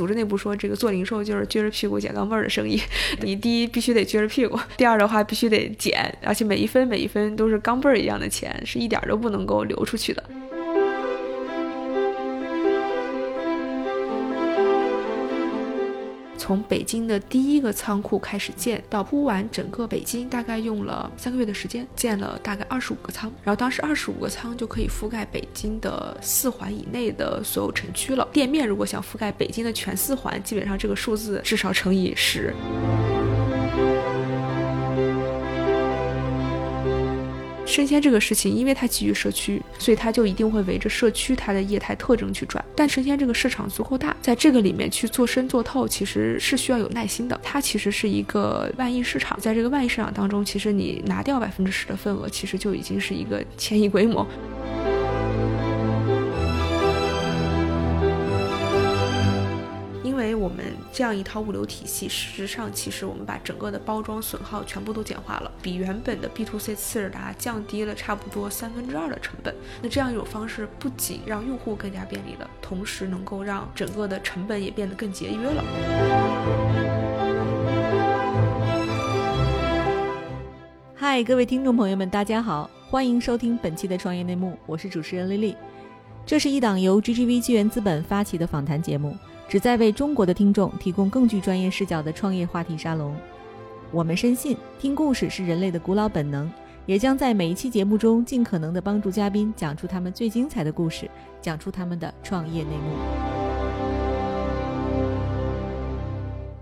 组织内部说，这个做零售就是撅着屁股捡钢镚儿的生意。你第一必须得撅着屁股，第二的话必须得捡，而且每一分每一分都是钢镚儿一样的钱，是一点都不能够流出去的。从北京的第一个仓库开始建，到铺完整个北京，大概用了三个月的时间，建了大概二十五个仓。然后当时二十五个仓就可以覆盖北京的四环以内的所有城区了。店面如果想覆盖北京的全四环，基本上这个数字至少乘以十。生鲜这个事情，因为它基于社区，所以它就一定会围着社区它的业态特征去转。但生鲜这个市场足够大，在这个里面去做深做透，其实是需要有耐心的。它其实是一个万亿市场，在这个万亿市场当中，其实你拿掉百分之十的份额，其实就已经是一个 千亿规模。我们这样一套物流体系，事实上，其实我们把整个的包装损耗全部都简化了，比原本的 B to C 次日达降低了差不多三分之二的成本。那这样一种方式，不仅让用户更加便利了，同时能够让整个的成本也变得更节约了。嗨，各位听众朋友们，大家好，欢迎收听本期的创业内幕，我是主持人丽丽。这是一档由 GGV 纪元资本发起的访谈节目。旨在为中国的听众提供更具专业视角的创业话题沙龙。我们深信，听故事是人类的古老本能，也将在每一期节目中尽可能的帮助嘉宾讲出他们最精彩的故事，讲出他们的创业内幕。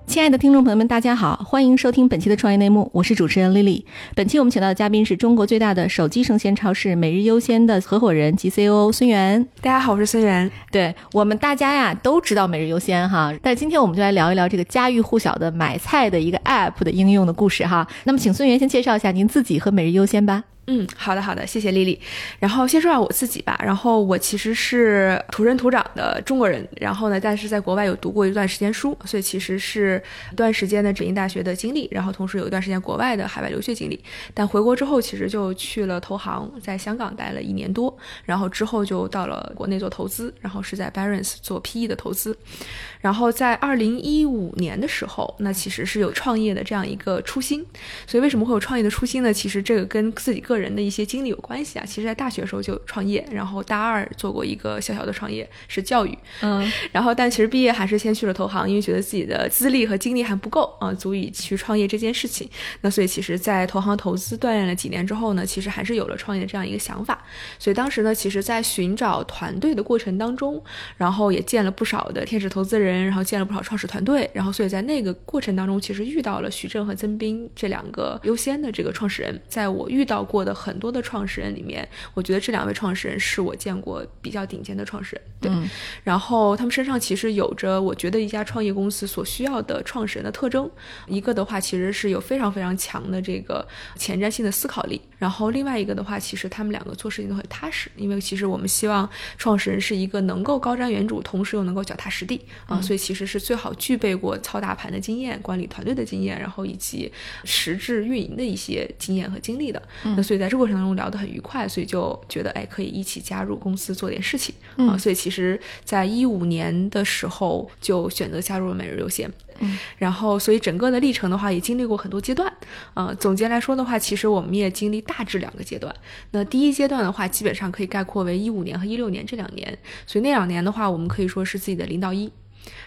亲爱的听众朋友们，大家好，欢迎收听本期的创业内幕，我是主持人 Lily。本期我们请到的嘉宾是中国最大的手机生鲜超市每日优鲜的合伙人及 COO 孙源。大家好，我是孙源。对我们大家呀都知道每日优鲜哈，但今天我们就来聊一聊这个家喻户晓的买菜的一个 App 的应用的故事哈。那么，请孙源先介绍一下您自己和每日优鲜吧。嗯，好的好的，谢谢丽丽。然后先说下我自己吧。然后我其实是土生土长的中国人，然后呢，但是在国外有读过一段时间书，所以其实是一段时间的北京大学的经历，然后同时有一段时间国外的海外留学经历。但回国之后，其实就去了投行，在香港待了一年多，然后之后就到了国内做投资，然后是在 Barons 做 PE 的投资。然后在二零一五年的时候，那其实是有创业的这样一个初心。所以为什么会有创业的初心呢？其实这个跟自己个的一些经历有关系啊。其实，在大学时候就创业，然后大二做过一个小小的创业，是教育。嗯，然后但其实毕业还是先去了投行，因为觉得自己的资历和经历还不够啊，足以去创业这件事情。那所以其实，在投行投资锻炼了几年之后呢，其实还是有了创业这样一个想法。所以当时呢，其实在寻找团队的过程当中，然后也见了不少的天使投资人。人，然后见了不少创始团队，然后所以在那个过程当中，其实遇到了徐正和曾斌这两个优先的这个创始人。在我遇到过的很多的创始人里面，我觉得这两位创始人是我见过比较顶尖的创始人。对，然后他们身上其实有着我觉得一家创业公司所需要的创始人的特征。一个的话，其实是有非常非常强的这个前瞻性的思考力。然后另外一个的话，其实他们两个做事情都很踏实，因为其实我们希望创始人是一个能够高瞻远瞩，同时又能够脚踏实地啊。所以其实是最好具备过操大盘的经验、管理团队的经验，然后以及实质运营的一些经验和经历的。那所以在这过程当中聊得很愉快，所以就觉得哎可以一起加入公司做点事情啊。所以其实，在一五年的时候就选择加入了每日优先。嗯，然后所以整个的历程的话也经历过很多阶段啊。总结来说的话，其实我们也经历大致两个阶段。那第一阶段的话，基本上可以概括为一五年和一六年这两年。所以那两年的话，我们可以说是自己的零到一。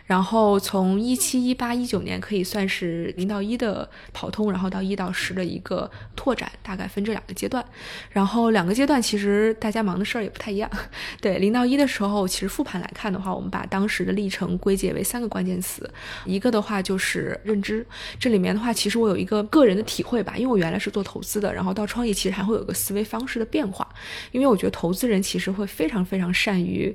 然后从一七一八一九年可以算是零到一的跑通，然后到一到十的一个拓展，大概分这两个阶段。然后两个阶段其实大家忙的事儿也不太一样。对，零到一的时候，其实复盘来看的话，我们把当时的历程归结为三个关键词，一个的话就是认知。这里面的话，其实我有一个个人的体会吧，因为我原来是做投资的，然后到创业其实还会有个思维方式的变化，因为我觉得投资人其实会非常非常善于。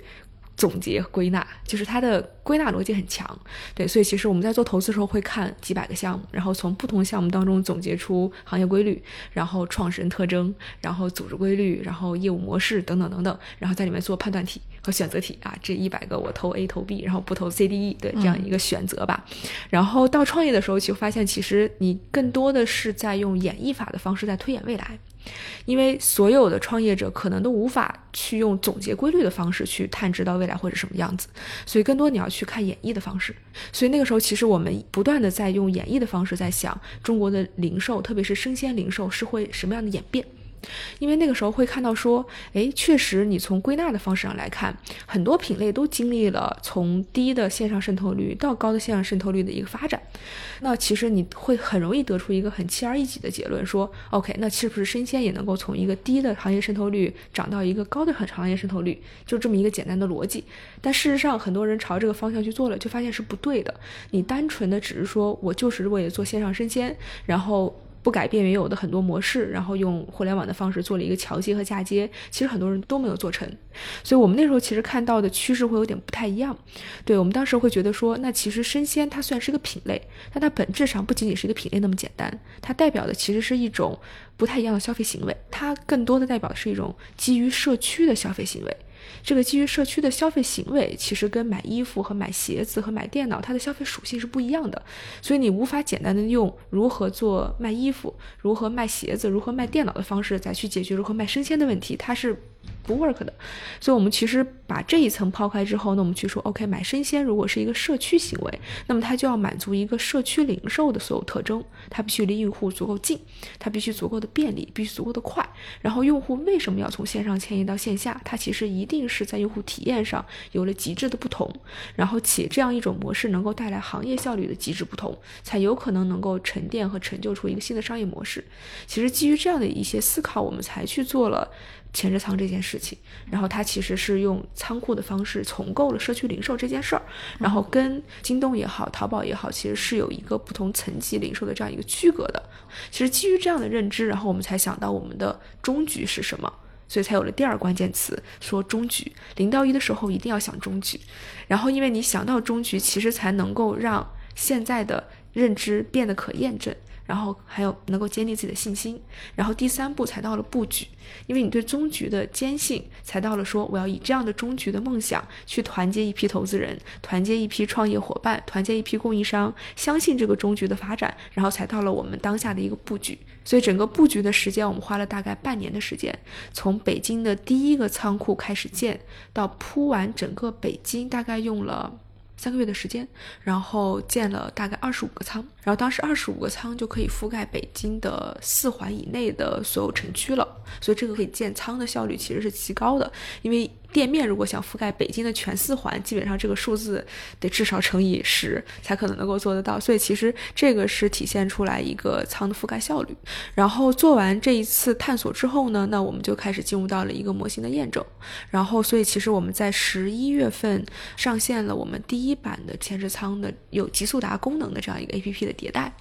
总结和归纳，就是它的归纳逻辑很强，对，所以其实我们在做投资的时候会看几百个项目，然后从不同项目当中总结出行业规律，然后创始人特征，然后组织规律，然后业务模式等等等等，然后在里面做判断题和选择题啊，这一百个我投 A 投 B，然后不投 C D E 的这样一个选择吧。然后到创业的时候，其实发现其实你更多的是在用演绎法的方式在推演未来。因为所有的创业者可能都无法去用总结规律的方式去探知到未来会是什么样子，所以更多你要去看演绎的方式。所以那个时候，其实我们不断的在用演绎的方式在想中国的零售，特别是生鲜零售是会什么样的演变。因为那个时候会看到说，哎，确实，你从归纳的方式上来看，很多品类都经历了从低的线上渗透率到高的线上渗透率的一个发展。那其实你会很容易得出一个很轻而易举的结论，说，OK，那是不是生鲜也能够从一个低的行业渗透率涨到一个高的很行业渗透率？就这么一个简单的逻辑。但事实上，很多人朝这个方向去做了，就发现是不对的。你单纯的只是说我就是为了做线上生鲜，然后。不改变原有的很多模式，然后用互联网的方式做了一个桥接和嫁接，其实很多人都没有做成，所以我们那时候其实看到的趋势会有点不太一样。对我们当时会觉得说，那其实生鲜它虽然是个品类，但它本质上不仅仅是一个品类那么简单，它代表的其实是一种不太一样的消费行为，它更多的代表的是一种基于社区的消费行为。这个基于社区的消费行为，其实跟买衣服和买鞋子和买电脑，它的消费属性是不一样的。所以你无法简单的用如何做卖衣服、如何卖鞋子、如何卖电脑的方式再去解决如何卖生鲜的问题，它是。不 work 的，所以我们其实把这一层抛开之后，那我们去说，OK，买生鲜如果是一个社区行为，那么它就要满足一个社区零售的所有特征，它必须离用户足够近，它必须足够的便利，必须足够的快。然后用户为什么要从线上迁移到线下？它其实一定是在用户体验上有了极致的不同，然后且这样一种模式能够带来行业效率的极致不同，才有可能能够沉淀和成就出一个新的商业模式。其实基于这样的一些思考，我们才去做了。前置仓这件事情，然后它其实是用仓库的方式重构了社区零售这件事儿，然后跟京东也好，淘宝也好，其实是有一个不同层级零售的这样一个区隔的。其实基于这样的认知，然后我们才想到我们的终局是什么，所以才有了第二关键词，说终局。零到一的时候一定要想终局，然后因为你想到终局，其实才能够让现在的认知变得可验证。然后还有能够坚定自己的信心，然后第三步才到了布局，因为你对终局的坚信，才到了说我要以这样的终局的梦想去团结一批投资人，团结一批创业伙伴，团结一批供应商，相信这个终局的发展，然后才到了我们当下的一个布局。所以整个布局的时间，我们花了大概半年的时间，从北京的第一个仓库开始建，到铺完整个北京，大概用了。三个月的时间，然后建了大概二十五个仓，然后当时二十五个仓就可以覆盖北京的四环以内的所有城区了，所以这个可以建仓的效率其实是极高的，因为。店面如果想覆盖北京的全四环，基本上这个数字得至少乘以十才可能能够做得到。所以其实这个是体现出来一个仓的覆盖效率。然后做完这一次探索之后呢，那我们就开始进入到了一个模型的验证。然后所以其实我们在十一月份上线了我们第一版的前置仓的有极速达功能的这样一个 APP 的迭代。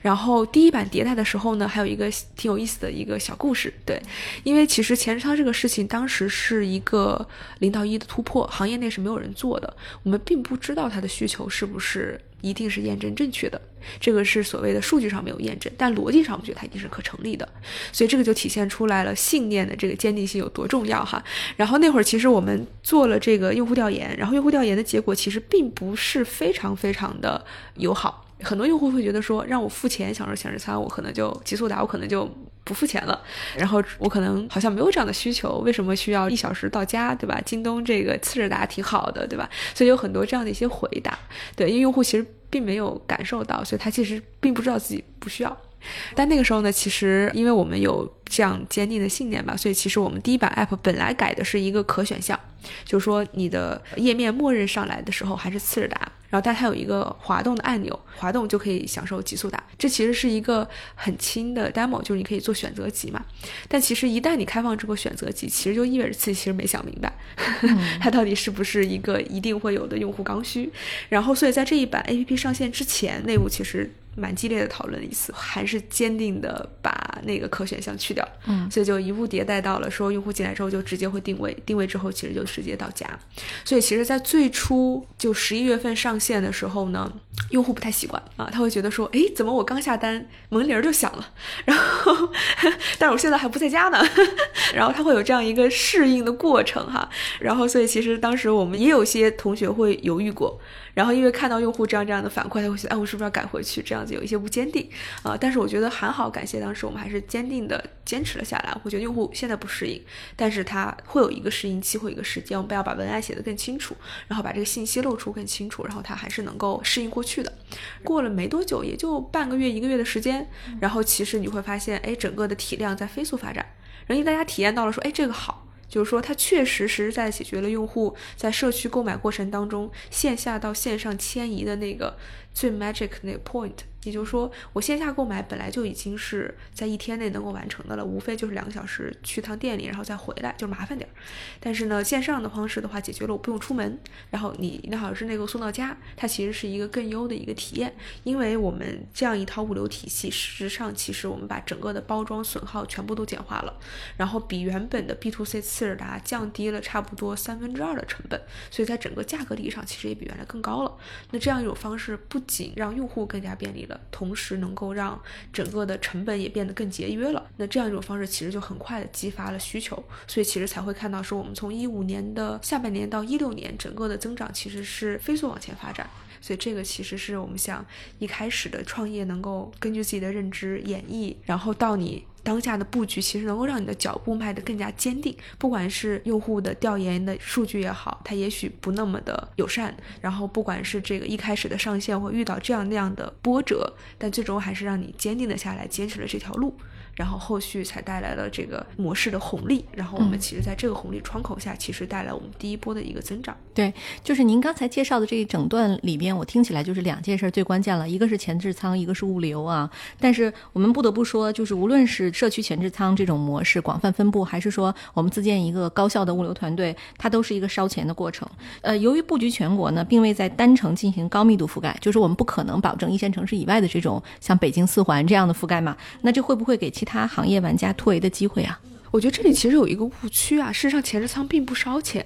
然后第一版迭代的时候呢，还有一个挺有意思的一个小故事，对，因为其实前置仓这个事情当时是一个零到一的突破，行业内是没有人做的，我们并不知道它的需求是不是一定是验证正确的，这个是所谓的数据上没有验证，但逻辑上我们觉得它一定是可成立的，所以这个就体现出来了信念的这个坚定性有多重要哈。然后那会儿其实我们做了这个用户调研，然后用户调研的结果其实并不是非常非常的友好。很多用户会觉得说，让我付钱享受显示餐，我可能就极速达，我可能就不付钱了。然后我可能好像没有这样的需求，为什么需要一小时到家，对吧？京东这个次日达挺好的，对吧？所以有很多这样的一些回答，对，因为用户其实并没有感受到，所以他其实并不知道自己不需要。但那个时候呢，其实因为我们有这样坚定的信念吧，所以其实我们第一版 app 本来改的是一个可选项，就是说你的页面默认上来的时候还是次日达，然后但它有一个滑动的按钮，滑动就可以享受极速打。这其实是一个很轻的 demo，就是你可以做选择集嘛。但其实一旦你开放这个选择集，其实就意味着自己其实没想明白，它到底是不是一个一定会有的用户刚需。然后所以在这一版 app 上线之前，内部其实。蛮激烈的讨论一次，还是坚定的把那个可选项去掉，嗯，所以就一步迭代到了说用户进来之后就直接会定位，定位之后其实就直接到家，所以其实，在最初就十一月份上线的时候呢，用户不太习惯啊，他会觉得说，哎，怎么我刚下单门铃就响了，然后，但是我现在还不在家呢，然后他会有这样一个适应的过程哈，然后所以其实当时我们也有些同学会犹豫过。然后因为看到用户这样这样的反馈，他会觉得，哎，我是不是要改回去？这样子有一些不坚定啊。但是我觉得还好，感谢当时我们还是坚定的坚持了下来。我觉得用户现在不适应，但是他会有一个适应期，会有一个时间，我们要把文案写得更清楚，然后把这个信息露出更清楚，然后他还是能够适应过去的。过了没多久，也就半个月一个月的时间，然后其实你会发现，哎，整个的体量在飞速发展，然后因为大家体验到了说，哎，这个好。就是说，它确实实在解决了用户在社区购买过程当中线下到线上迁移的那个最 magic 那个 point。也就是说，我线下购买本来就已经是在一天内能够完成的了，无非就是两个小时去趟店里，然后再回来，就麻烦点儿。但是呢，线上的方式的话，解决了我不用出门，然后你两小时内够送到家，它其实是一个更优的一个体验。因为我们这样一套物流体系，事实上其实我们把整个的包装损耗全部都简化了，然后比原本的 B to C 次日达降低了差不多三分之二的成本，所以在整个价格意义上其实也比原来更高了。那这样一种方式不仅让用户更加便利了。同时能够让整个的成本也变得更节约了，那这样一种方式其实就很快的激发了需求，所以其实才会看到说我们从一五年的下半年到一六年，整个的增长其实是飞速往前发展，所以这个其实是我们想一开始的创业能够根据自己的认知演绎，然后到你。当下的布局其实能够让你的脚步迈得更加坚定，不管是用户的调研的数据也好，它也许不那么的友善，然后不管是这个一开始的上线会遇到这样那样的波折，但最终还是让你坚定的下来，坚持了这条路。然后后续才带来了这个模式的红利，然后我们其实在这个红利窗口下，其实带来我们第一波的一个增长。对，就是您刚才介绍的这一整段里边，我听起来就是两件事最关键了，一个是前置仓，一个是物流啊。但是我们不得不说，就是无论是社区前置仓这种模式广泛分布，还是说我们自建一个高效的物流团队，它都是一个烧钱的过程。呃，由于布局全国呢，并未在单城进行高密度覆盖，就是我们不可能保证一线城市以外的这种像北京四环这样的覆盖嘛。那这会不会给其他他行业玩家突围的机会啊！我觉得这里其实有一个误区啊，事实上前置仓并不烧钱，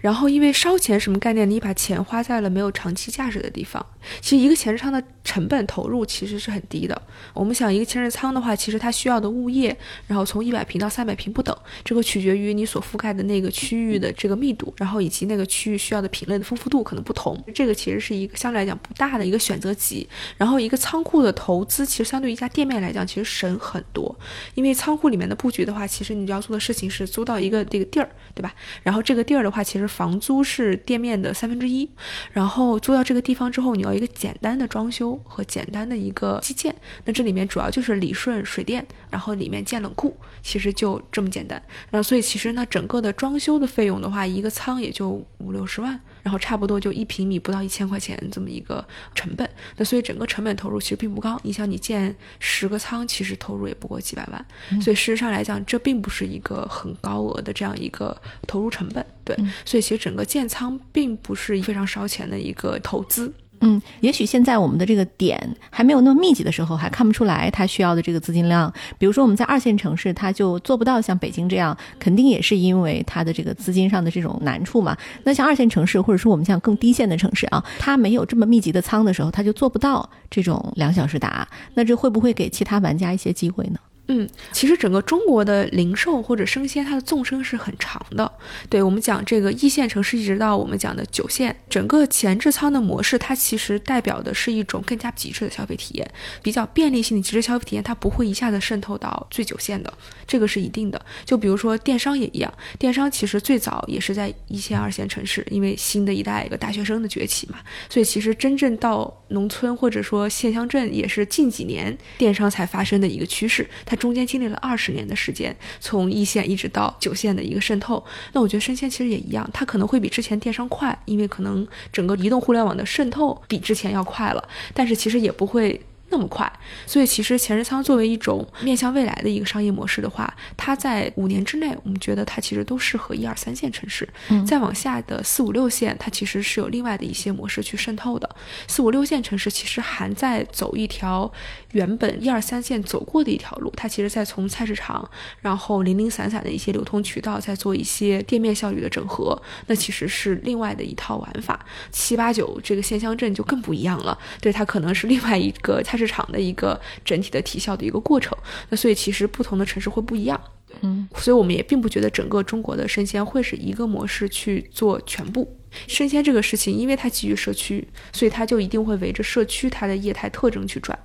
然后因为烧钱什么概念？你把钱花在了没有长期价值的地方。其实一个前置仓的成本投入其实是很低的。我们想一个前置仓的话，其实它需要的物业，然后从一百平到三百平不等，这个取决于你所覆盖的那个区域的这个密度，然后以及那个区域需要的品类的丰富度可能不同。这个其实是一个相对来讲不大的一个选择级。然后一个仓库的投资，其实相对于一家店面来讲，其实省很多。因为仓库里面的布局的话，其实你。要做的事情是租到一个这个地儿，对吧？然后这个地儿的话，其实房租是店面的三分之一。然后租到这个地方之后，你要一个简单的装修和简单的一个基建。那这里面主要就是理顺、水电，然后里面建冷库，其实就这么简单。然后所以其实呢，整个的装修的费用的话，一个仓也就五六十万。然后差不多就一平米不到一千块钱这么一个成本，那所以整个成本投入其实并不高。你想你建十个仓，其实投入也不过几百万，所以事实上来讲，这并不是一个很高额的这样一个投入成本。对，所以其实整个建仓并不是非常烧钱的一个投资。嗯，也许现在我们的这个点还没有那么密集的时候，还看不出来它需要的这个资金量。比如说我们在二线城市，它就做不到像北京这样，肯定也是因为它的这个资金上的这种难处嘛。那像二线城市，或者说我们像更低线的城市啊，它没有这么密集的仓的时候，它就做不到这种两小时达。那这会不会给其他玩家一些机会呢？嗯，其实整个中国的零售或者生鲜，它的纵深是很长的。对我们讲这个一线城市，一直到我们讲的九线，整个前置仓的模式，它其实代表的是一种更加极致的消费体验，比较便利性的极致消费体验，它不会一下子渗透到最九线的，这个是一定的。就比如说电商也一样，电商其实最早也是在一线、二线城市，因为新的一代一个大学生的崛起嘛，所以其实真正到农村或者说县乡镇，也是近几年电商才发生的一个趋势。它中间经历了二十年的时间，从一线一直到九线的一个渗透。那我觉得生鲜其实也一样，它可能会比之前电商快，因为可能整个移动互联网的渗透比之前要快了，但是其实也不会。那么快，所以其实前置仓作为一种面向未来的一个商业模式的话，它在五年之内，我们觉得它其实都适合一二三线城市。再往下的四五六线，它其实是有另外的一些模式去渗透的。四五六线城市其实还在走一条原本一二三线走过的一条路，它其实在从菜市场，然后零零散散的一些流通渠道，在做一些店面效率的整合，那其实是另外的一套玩法。七八九这个县乡镇就更不一样了，对它可能是另外一个菜。市场的一个整体的提效的一个过程，那所以其实不同的城市会不一样，嗯，所以我们也并不觉得整个中国的生鲜会是一个模式去做全部，生鲜这个事情，因为它基于社区，所以它就一定会围着社区它的业态特征去转。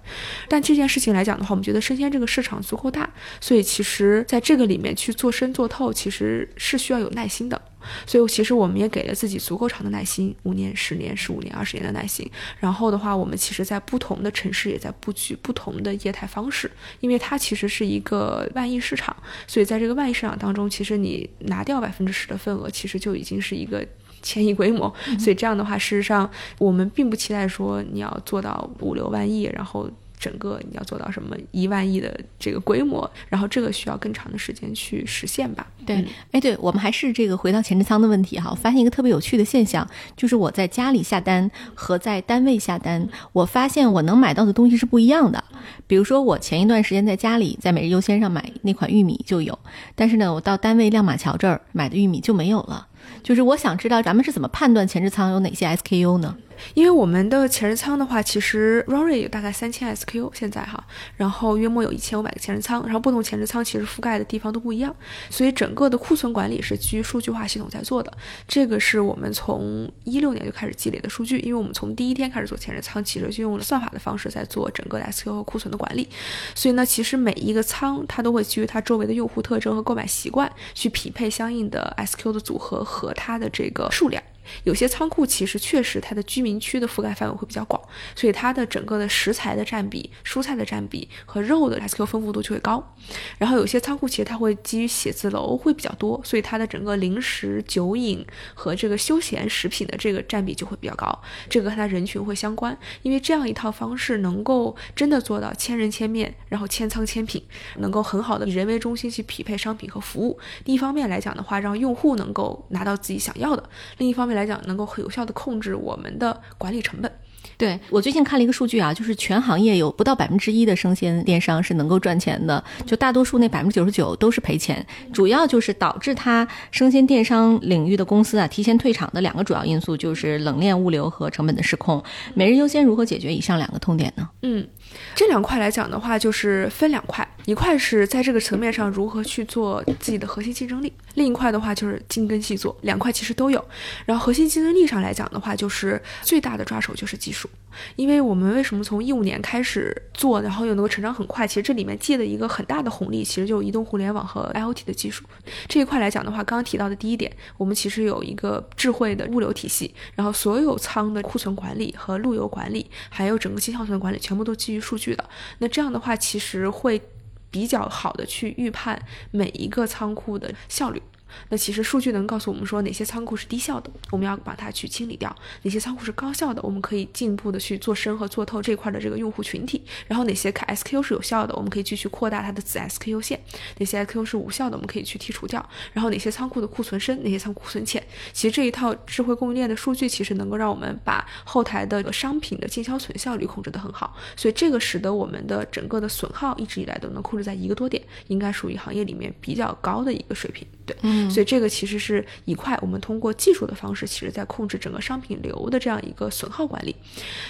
但这件事情来讲的话，我们觉得生鲜这个市场足够大，所以其实在这个里面去做深做透，其实是需要有耐心的。所以其实我们也给了自己足够长的耐心，五年、十年、十五年、二十年的耐心。然后的话，我们其实在不同的城市也在布局不同的业态方式，因为它其实是一个万亿市场，所以在这个万亿市场当中，其实你拿掉百分之十的份额，其实就已经是一个 千亿规模。所以这样的话，事实上我们并不期待说你要做到五六万亿，然后。整个你要做到什么一万亿的这个规模，然后这个需要更长的时间去实现吧？对，哎，对我们还是这个回到前置仓的问题哈。我发现一个特别有趣的现象，就是我在家里下单和在单位下单，我发现我能买到的东西是不一样的。比如说，我前一段时间在家里在每日优鲜上买那款玉米就有，但是呢，我到单位亮马桥这儿买的玉米就没有了。就是我想知道咱们是怎么判断前置仓有哪些 SKU 呢？因为我们的前置仓的话，其实 Rory 有大概三千 SKU 现在哈，然后约莫有一千五百个前置仓，然后不同前置仓其实覆盖的地方都不一样，所以整个的库存管理是基于数据化系统在做的。这个是我们从一六年就开始积累的数据，因为我们从第一天开始做前置仓，其实就用了算法的方式在做整个的 SKU 和库存的管理。所以呢，其实每一个仓它都会基于它周围的用户特征和购买习惯去匹配相应的 SKU 的组合和它的这个数量。有些仓库其实确实它的居民区的覆盖范围会比较广，所以它的整个的食材的占比、蔬菜的占比和肉的 SKU 丰富度就会高。然后有些仓库其实它会基于写字楼会比较多，所以它的整个零食、酒饮和这个休闲食品的这个占比就会比较高。这个和它人群会相关，因为这样一套方式能够真的做到千人千面，然后千仓千品，能够很好的以人为中心去匹配商品和服务。一方面来讲的话，让用户能够拿到自己想要的；另一方面来讲，能够很有效的控制我们的管理成本。对我最近看了一个数据啊，就是全行业有不到百分之一的生鲜电商是能够赚钱的，就大多数那百分之九十九都是赔钱。主要就是导致它生鲜电商领域的公司啊提前退场的两个主要因素，就是冷链物流和成本的失控。每日优先如何解决以上两个痛点呢？嗯，这两块来讲的话，就是分两块，一块是在这个层面上如何去做自己的核心竞争力，另一块的话就是精耕细作，两块其实都有。然后核心竞争力上来讲的话，就是最大的抓手就是技术。因为我们为什么从一五年开始做，然后又能够成长很快？其实这里面借的一个很大的红利，其实就是移动互联网和 IOT 的技术这一块来讲的话，刚刚提到的第一点，我们其实有一个智慧的物流体系，然后所有仓的库存管理和路由管理，还有整个经销存管理，全部都基于数据的。那这样的话，其实会比较好的去预判每一个仓库的效率。那其实数据能告诉我们说哪些仓库是低效的，我们要把它去清理掉；哪些仓库是高效的，我们可以进一步的去做深和做透这块的这个用户群体。然后哪些 SKU 是有效的，我们可以继续扩大它的子 SKU 线；哪些 SKU 是无效的，我们可以去剔除掉。然后哪些仓库的库存深，哪些仓库存浅。其实这一套智慧供应链的数据，其实能够让我们把后台的商品的进销存效率控制得很好。所以这个使得我们的整个的损耗一直以来都能控制在一个多点，应该属于行业里面比较高的一个水平。对，嗯，所以这个其实是一块，我们通过技术的方式，其实在控制整个商品流的这样一个损耗管理。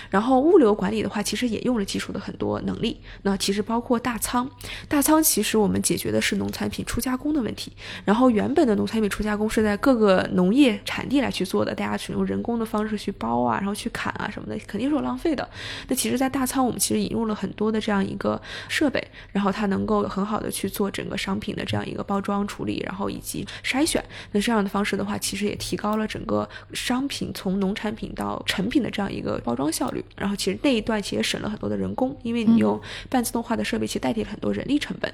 然后物流管理的话，其实也用了技术的很多能力。那其实包括大仓，大仓其实我们解决的是农产品初加工的问题。然后原本的农产品初加工是在各个农业产地来去做的，大家使用人工的方式去包啊，然后去砍啊什么的，肯定是有浪费的。那其实，在大仓我们其实引入了很多的这样一个设备，然后它能够很好的去做整个商品的这样一个包装处理，然后以及筛选，那这样的方式的话，其实也提高了整个商品从农产品到成品的这样一个包装效率。然后其实那一段其实省了很多的人工，因为你用半自动化的设备，其实代替了很多人力成本。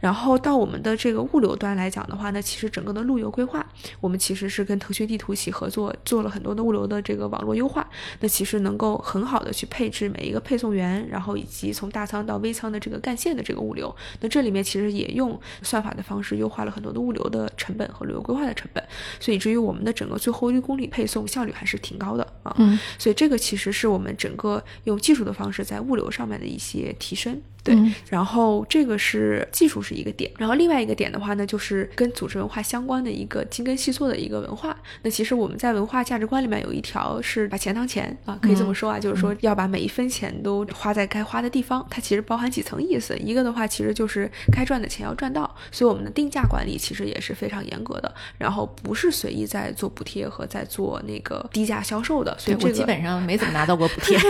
然后到我们的这个物流端来讲的话，那其实整个的路由规划，我们其实是跟腾讯地图一起合作，做了很多的物流的这个网络优化。那其实能够很好的去配置每一个配送员，然后以及从大仓到微仓的这个干线的这个物流。那这里面其实也用算法的方式优化了很多的物流的。成本和旅游规划的成本，所以至于我们的整个最后一公里配送效率还是挺高的。啊。嗯，所以这个其实是我们整个用技术的方式在物流上面的一些提升。对，嗯然后这个是技术是一个点，然后另外一个点的话呢，就是跟组织文化相关的一个精耕细作的一个文化。那其实我们在文化价值观里面有一条是把钱当钱啊，可以这么说啊，就是说要把每一分钱都花在该花的地方。它其实包含几层意思，一个的话其实就是该赚的钱要赚到，所以我们的定价管理其实也是非常严格的，然后不是随意在做补贴和在做那个低价销售的，所以这个我基本上没怎么拿到过补贴。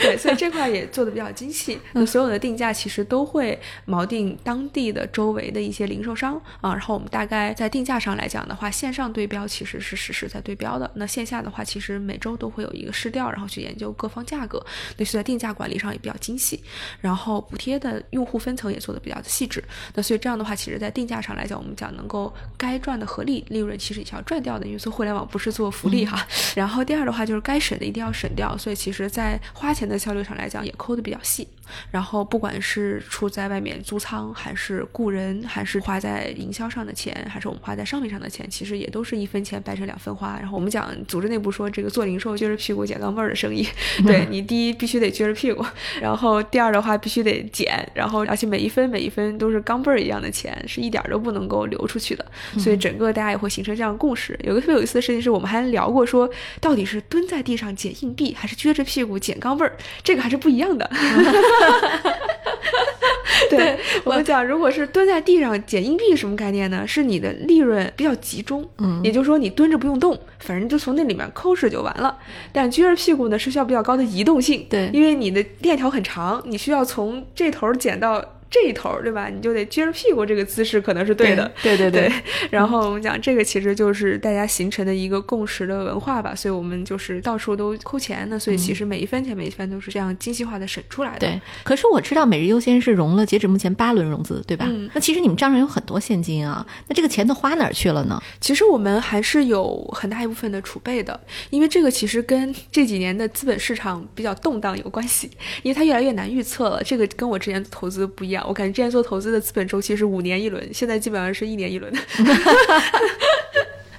对，所以这块也做的比较精细。那所有的定价其实都会锚定当地的周围的一些零售商啊，然后我们大概在定价上来讲的话，线上对标其实是实时在对标的。那线下的话，其实每周都会有一个试调，然后去研究各方价格，那是在定价管理上也比较精细。然后补贴的用户分层也做的比较的细致。那所以这样的话，其实在定价上来讲，我们讲能够该赚的合理利润，其实也是要赚掉的，因为做互联网不是做福利哈。然后第二的话就是该省的一定要省掉，所以其实在花钱的效率上来讲也抠的比比较细。然后不管是出在外面租仓，还是雇人，还是花在营销上的钱，还是我们花在商品上的钱，其实也都是一分钱掰成两分花。然后我们讲组织内部说这个做零售撅着屁股捡钢镚儿的生意，对 你第一必须得撅着屁股，然后第二的话必须得捡，然后而且每一分每一分都是钢镚儿一样的钱，是一点儿都不能够流出去的。所以整个大家也会形成这样的共识。有个特别有意思的事情是我们还聊过说，到底是蹲在地上捡硬币，还是撅着屁股捡钢镚儿，这个还是不一样的。对我们讲，如果是蹲在地上捡硬币，什么概念呢？是你的利润比较集中，嗯也就是说你蹲着不用动，反正就从那里面抠是就完了。但撅着屁股呢，是需要比较高的移动性，对因为你的链条很长，你需要从这头捡到这一头，对吧？你就得撅着屁股，这个姿势可能是对的。对对对，然后我们讲这个其实就是大家形成的一个共识的文化吧，所以我们就是到处都抠钱呢，所以其实每一分钱每一分都是这样精细化的省出来的。对，可是我知道每日优先是融了，截止目前八轮融资，对吧？嗯那其实你们账上有很多现金啊，那这个钱都花哪儿去了呢？其实我们还是有很大一部分的储备的，因为这个其实跟这几年的资本市场比较动荡有关系，因为它越来越难预测了。这个跟我之前投资不一样，我感觉之前做投资的资本周期是五年一轮，现在基本上是一年一轮。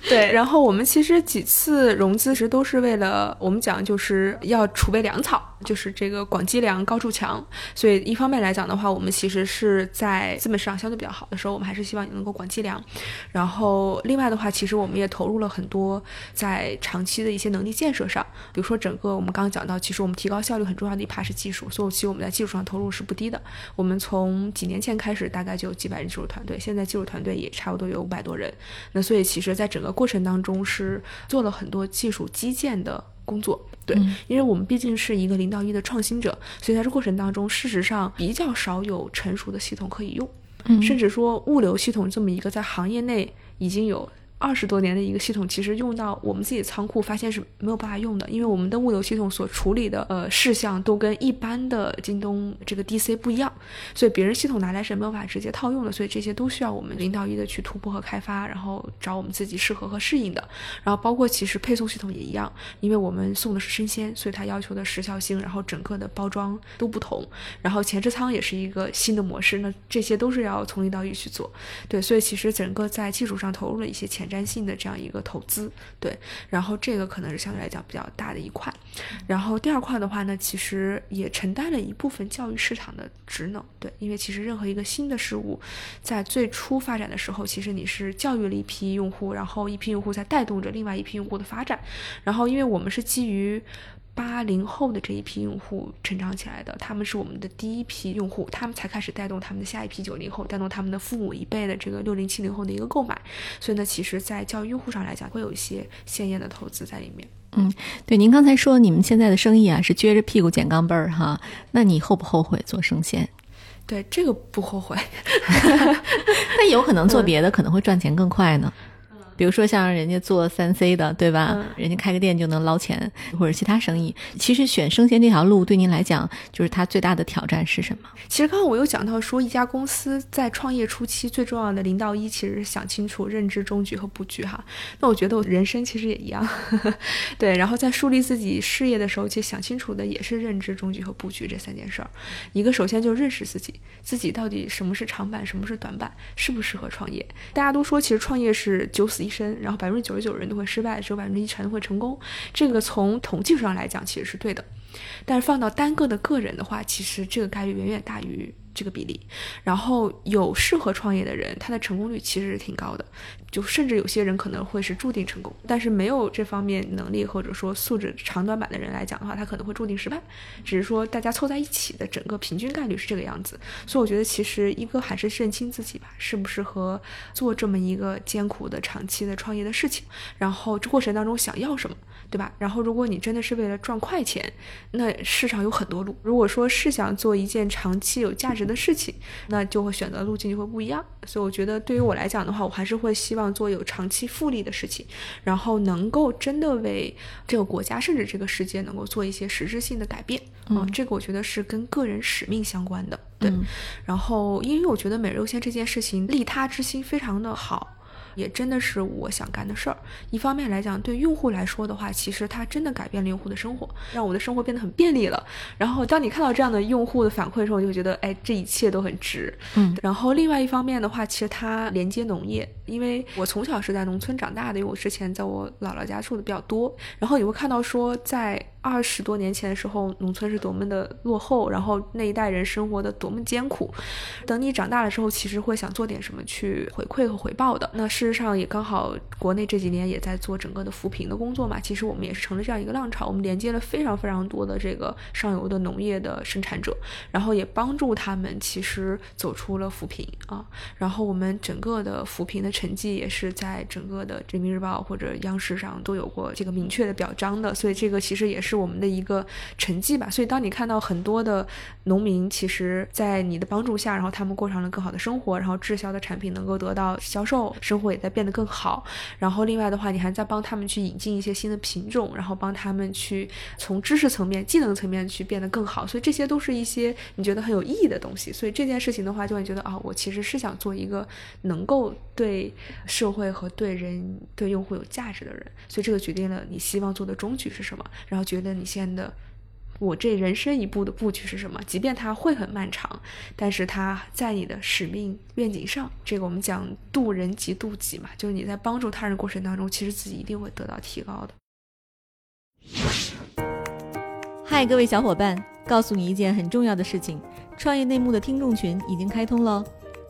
对，然后我们其实几次融资时都是为了我们讲就是要储备粮草，就是这个广积粮、高筑墙。所以一方面来讲的话，我们其实是在资本市场相对比较好的时候，我们还是希望你能够广积粮。然后另外的话，其实我们也投入了很多在长期的一些能力建设上，比如说整个我们刚刚讲到，其实我们提高效率很重要的一趴是技术，所以其实我们在技术上投入是不低的。我们从几年前开始，大概就有几百人技术团队，现在技术团队也差不多有五百多人。那所以其实，在整个过程当中是做了很多技术基建的工作。对，嗯因为我们毕竟是一个零到一的创新者，所以在这过程当中，事实上比较少有成熟的系统可以用。嗯甚至说物流系统这么一个在行业内已经有二十多年的一个系统，其实用到我们自己仓库，发现是没有办法用的，因为我们的物流系统所处理的呃事项都跟一般的京东这个 DC 不一样，所以别人系统拿来是没有办法直接套用的，所以这些都需要我们零到一的去突破和开发，然后找我们自己适合和适应的。然后包括其实配送系统也一样，因为我们送的是生鲜，所以它要求的时效性，然后整个的包装都不同。然后前置仓也是一个新的模式，那这些都是要从零到一去做。对，所以其实整个在技术上投入了一些前瞻性的这样一个投资。对，然后这个可能是相对来讲比较大的一块。然后第二块的话呢，其实也承担了一部分教育市场的职能。对，因为其实任何一个新的事物，在最初发展的时候，其实你是教育了一批用户，然后一批用户在带动着另外一批用户的发展。然后因为我们是基于八零后的这一批用户成长起来的，他们是我们的第一批用户，他们才开始带动他们的下一批九零后，带动他们的父母一辈的这个六零七零后的一个购买。所以呢，其实，在教育用户上来讲，会有一些鲜艳的投资在里面。嗯对，您刚才说你们现在的生意啊是撅着屁股捡钢镚儿哈，那你后不后悔做生鲜？对这个不后悔，那有可能做别的可能会赚钱更快呢。比如说像人家做三 C 的，对吧？嗯人家开个店就能捞钱，或者其他生意。其实选生鲜这条路对您来讲，就是它最大的挑战是什么？其实刚刚我有讲到说，一家公司在创业初期最重要的零到一，其实是想清楚认知、中局和布局哈。那我觉得我人生其实也一样，对。然后在树立自己事业的时候，其实想清楚的也是认知、中局和布局这三件事儿。一个首先就认识自己，自己到底什么是长板，什么是短板，适不适合创业。大家都说，其实创业是九死一身，然后百分之九十九人都会失败，只有百分之一才会成功。这个从统计上来讲其实是对的，但是放到单个的个人的话，其实这个概率远远大于。这个比例，然后有适合创业的人，他的成功率其实是挺高的，就甚至有些人可能会是注定成功，但是没有这方面能力或者说素质长短板的人来讲的话，他可能会注定失败。只是说大家凑在一起的整个平均概率是这个样子，所以我觉得其实一个还是认清自己吧，适不适合做这么一个艰苦的长期的创业的事情，然后过程当中想要什么。对吧？然后，如果你真的是为了赚快钱，那市场有很多路。如果说是想做一件长期有价值的事情，那就会选择路径就会不一样。所以，我觉得对于我来讲的话，我还是会希望做有长期复利的事情，然后能够真的为这个国家甚至这个世界能够做一些实质性的改变。嗯，这个我觉得是跟个人使命相关的。对。然后，因为我觉得每日优先这件事情，利他之心非常的好。也真的是我想干的事儿。一方面来讲，对用户来说的话，其实它真的改变了用户的生活，让我的生活变得很便利了。然后，当你看到这样的用户的反馈的时候，你就会觉得，哎，这一切都很值。嗯。然后，另外一方面的话，其实它连接农业，因为我从小是在农村长大的，因为我之前在我姥姥家住的比较多。然后你会看到说，在二十多年前的时候，农村是多么的落后，然后那一代人生活的多么艰苦。等你长大了之后，其实会想做点什么去回馈和回报的。那事实上也刚好，国内这几年也在做整个的扶贫的工作嘛。其实我们也是成了这样一个浪潮，我们连接了非常非常多的这个上游的农业的生产者，然后也帮助他们其实走出了扶贫啊。然后我们整个的扶贫的成绩也是在整个的人民日报或者央视上都有过这个明确的表彰的。所以这个其实也是。我们的一个成绩吧，所以当你看到很多的农民，其实，在你的帮助下，然后他们过上了更好的生活，然后滞销的产品能够得到销售，生活也在变得更好。然后另外的话，你还在帮他们去引进一些新的品种，然后帮他们去从知识层面、技能层面去变得更好。所以这些都是一些你觉得很有意义的东西。所以这件事情的话，就会觉得啊，我其实是想做一个能够对社会和对人、对用户有价值的人。所以这个决定了你希望做的终局是什么，然后。觉得你现在的我这人生一步的布局是什么？即便它会很漫长，但是它在你的使命愿景上，这个我们讲渡人即渡己嘛，就是你在帮助他人过程当中，其实自己一定会得到提高的。嗨，各位小伙伴，告诉你一件很重要的事情：创业内幕的听众群已经开通了。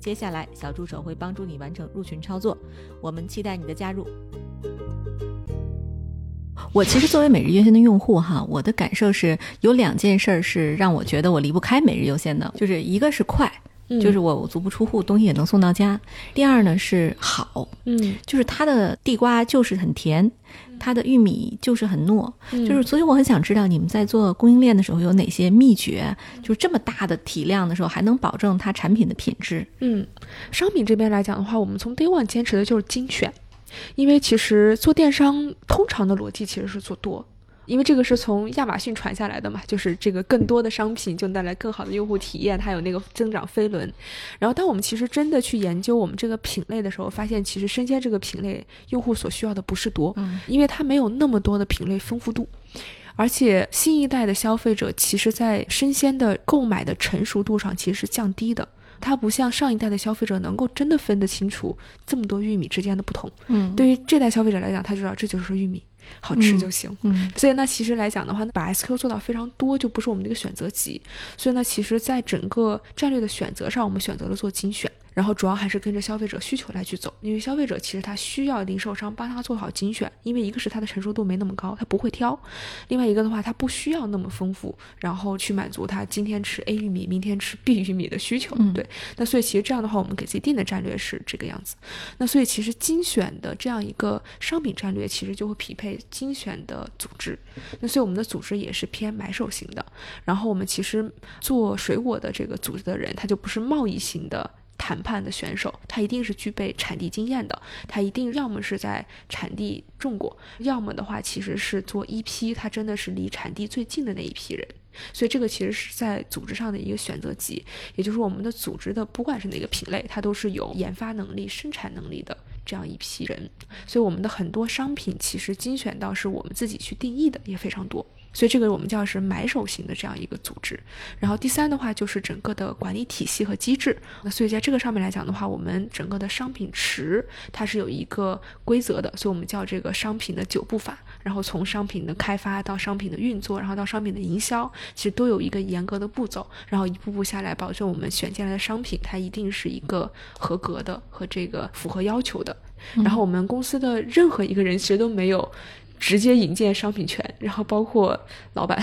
接下来，小助手会帮助你完成入群操作。我们期待你的加入。我其实作为每日优先的用户哈，我的感受是有两件事儿是让我觉得我离不开每日优先的，就是一个是快。就是我足不出户，东西也能送到家。第二呢是好，嗯，就是它的地瓜就是很甜，它的玉米就是很糯，就是所以我很想知道你们在做供应链的时候有哪些秘诀，就是这么大的体量的时候还能保证它产品的品质。嗯，商品这边来讲的话，我们从 Day One 坚持的就是精选，因为其实做电商通常的逻辑其实是做多。因为这个是从亚马逊传下来的嘛，就是这个更多的商品就带来更好的用户体验，它有那个增长飞轮。然后，当我们其实真的去研究我们这个品类的时候，发现其实生鲜这个品类用户所需要的不是多，因为它没有那么多的品类丰富度，而且新一代的消费者其实在生鲜的购买的成熟度上其实是降低的，它不像上一代的消费者能够真的分得清楚这么多玉米之间的不同。嗯，对于这代消费者来讲，他知道这就是玉米。好吃就行，嗯，所以那其实来讲的话，把 SQ 做到非常多，就不是我们的一个选择集。所以呢，其实在整个战略的选择上，我们选择了做精选。然后主要还是跟着消费者需求来去走，因为消费者其实他需要零售商帮他做好精选，因为一个是他的成熟度没那么高，他不会挑；另外一个的话，他不需要那么丰富，然后去满足他今天吃 A 玉米，明天吃 B 玉米的需求。对，那所以其实这样的话，我们给自己定的战略是这个样子。那所以其实精选的这样一个商品战略，其实就会匹配精选的组织。那所以我们的组织也是偏买手型的。然后我们其实做水果的这个组织的人，他就不是贸易型的。谈判的选手，他一定是具备产地经验的，他一定要么是在产地种过，要么的话其实是做一批，他真的是离产地最近的那一批人。所以这个其实是在组织上的一个选择级，也就是我们的组织的不管是哪个品类，它都是有研发能力、生产能力的这样一批人。所以我们的很多商品其实精选到是我们自己去定义的也非常多。所以这个我们叫是买手型的这样一个组织。然后第三的话就是整个的管理体系和机制。那所以在这个上面来讲的话，我们整个的商品池它是有一个规则的，所以我们叫这个商品的九步法。然后从商品的开发到商品的运作，然后到商品的营销，其实都有一个严格的步骤。然后一步步下来，保证我们选进来的商品它一定是一个合格的和这个符合要求的。然后我们公司的任何一个人其实都没有。直接引荐商品权，然后包括老板，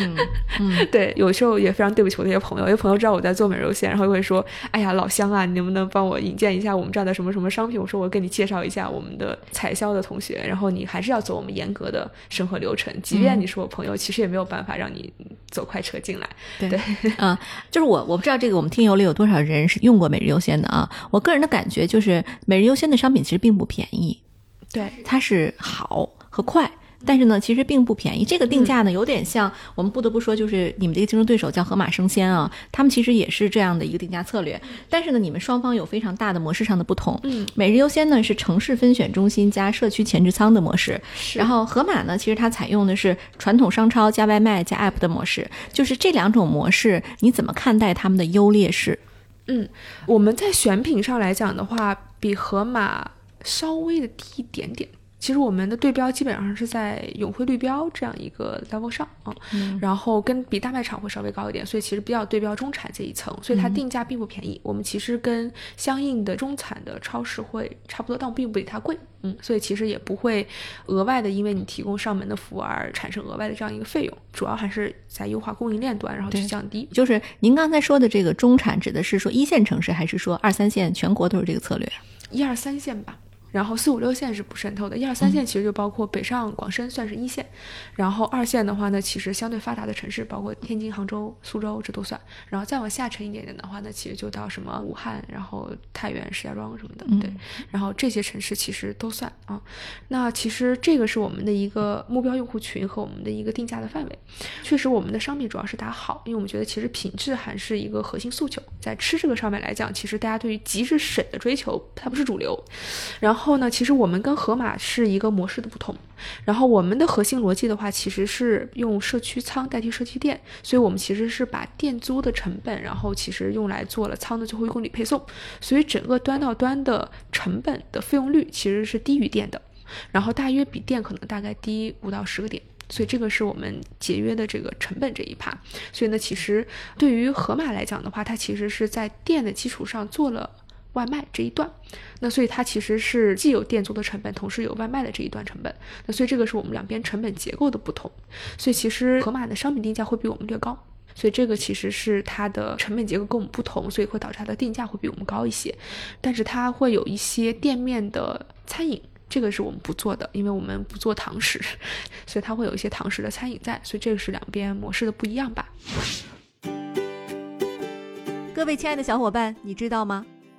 对，有时候也非常对不起我那些朋友，有朋友知道我在做美容线，然后就会说：“哎呀，老乡啊，你能不能帮我引荐一下我们这儿的什么什么商品？”我说：“我给你介绍一下我们的采销的同学。”然后你还是要走我们严格的审核流程，即便你是我朋友，其实也没有办法让你走快车进来。对，嗯，就是我我不知道这个我们听友里有多少人是用过每日优先的啊？我个人的感觉就是每日优先的商品其实并不便宜，对，它是好。和快，但是呢，其实并不便宜。这个定价呢，有点像我们不得不说，就是你们这个竞争对手叫盒马生鲜啊，他们其实也是这样的一个定价策略。但是呢，你们双方有非常大的模式上的不同。嗯，每日优先呢是城市分选中心加社区前置仓的模式，是。然后盒马呢，其实它采用的是传统商超加外卖加 app 的模式。就是这两种模式，你怎么看待他们的优劣势？嗯，我们在选品上来讲的话，比盒马稍微的低一点点。其实我们的对标基本上是在永辉绿标这样一个 level 上啊，然后跟比大卖场会稍微高一点，所以其实比较对标中产这一层，所以它定价并不便宜。我们其实跟相应的中产的超市会差不多，但并不比它贵，嗯，所以其实也不会额外的因为你提供上门的服务而产生额外的这样一个费用，主要还是在优化供应链端，然后去降低。就是您刚才说的这个中产，指的是说一线城市，还是说二三线全国都是这个策略？一二三线吧。然后四五六线是不渗透的，一二三线其实就包括北上广深算是一线，然后二线的话呢，其实相对发达的城市包括天津、杭州、苏州这都算，然后再往下沉一点点的话呢，其实就到什么武汉、然后太原、石家庄什么的，对，然后这些城市其实都算啊。那其实这个是我们的一个目标用户群和我们的一个定价的范围。确实，我们的商品主要是打好，因为我们觉得其实品质还是一个核心诉求，在吃这个上面来讲，其实大家对于极致省的追求它不是主流，然后。后呢，其实我们跟盒马是一个模式的不同。然后我们的核心逻辑的话，其实是用社区仓代替社区店，所以我们其实是把店租的成本，然后其实用来做了仓的最后一公里配送，所以整个端到端的成本的费用率其实是低于店的，然后大约比店可能大概低五到十个点，所以这个是我们节约的这个成本这一趴。所以呢，其实对于盒马来讲的话，它其实是在店的基础上做了。外卖这一段，那所以它其实是既有店租的成本，同时有外卖的这一段成本。那所以这个是我们两边成本结构的不同。所以其实盒马的商品定价会比我们略高，所以这个其实是它的成本结构跟我们不同，所以会导致它的定价会比我们高一些。但是它会有一些店面的餐饮，这个是我们不做的，因为我们不做堂食，所以它会有一些堂食的餐饮在。所以这个是两边模式的不一样吧。各位亲爱的小伙伴，你知道吗？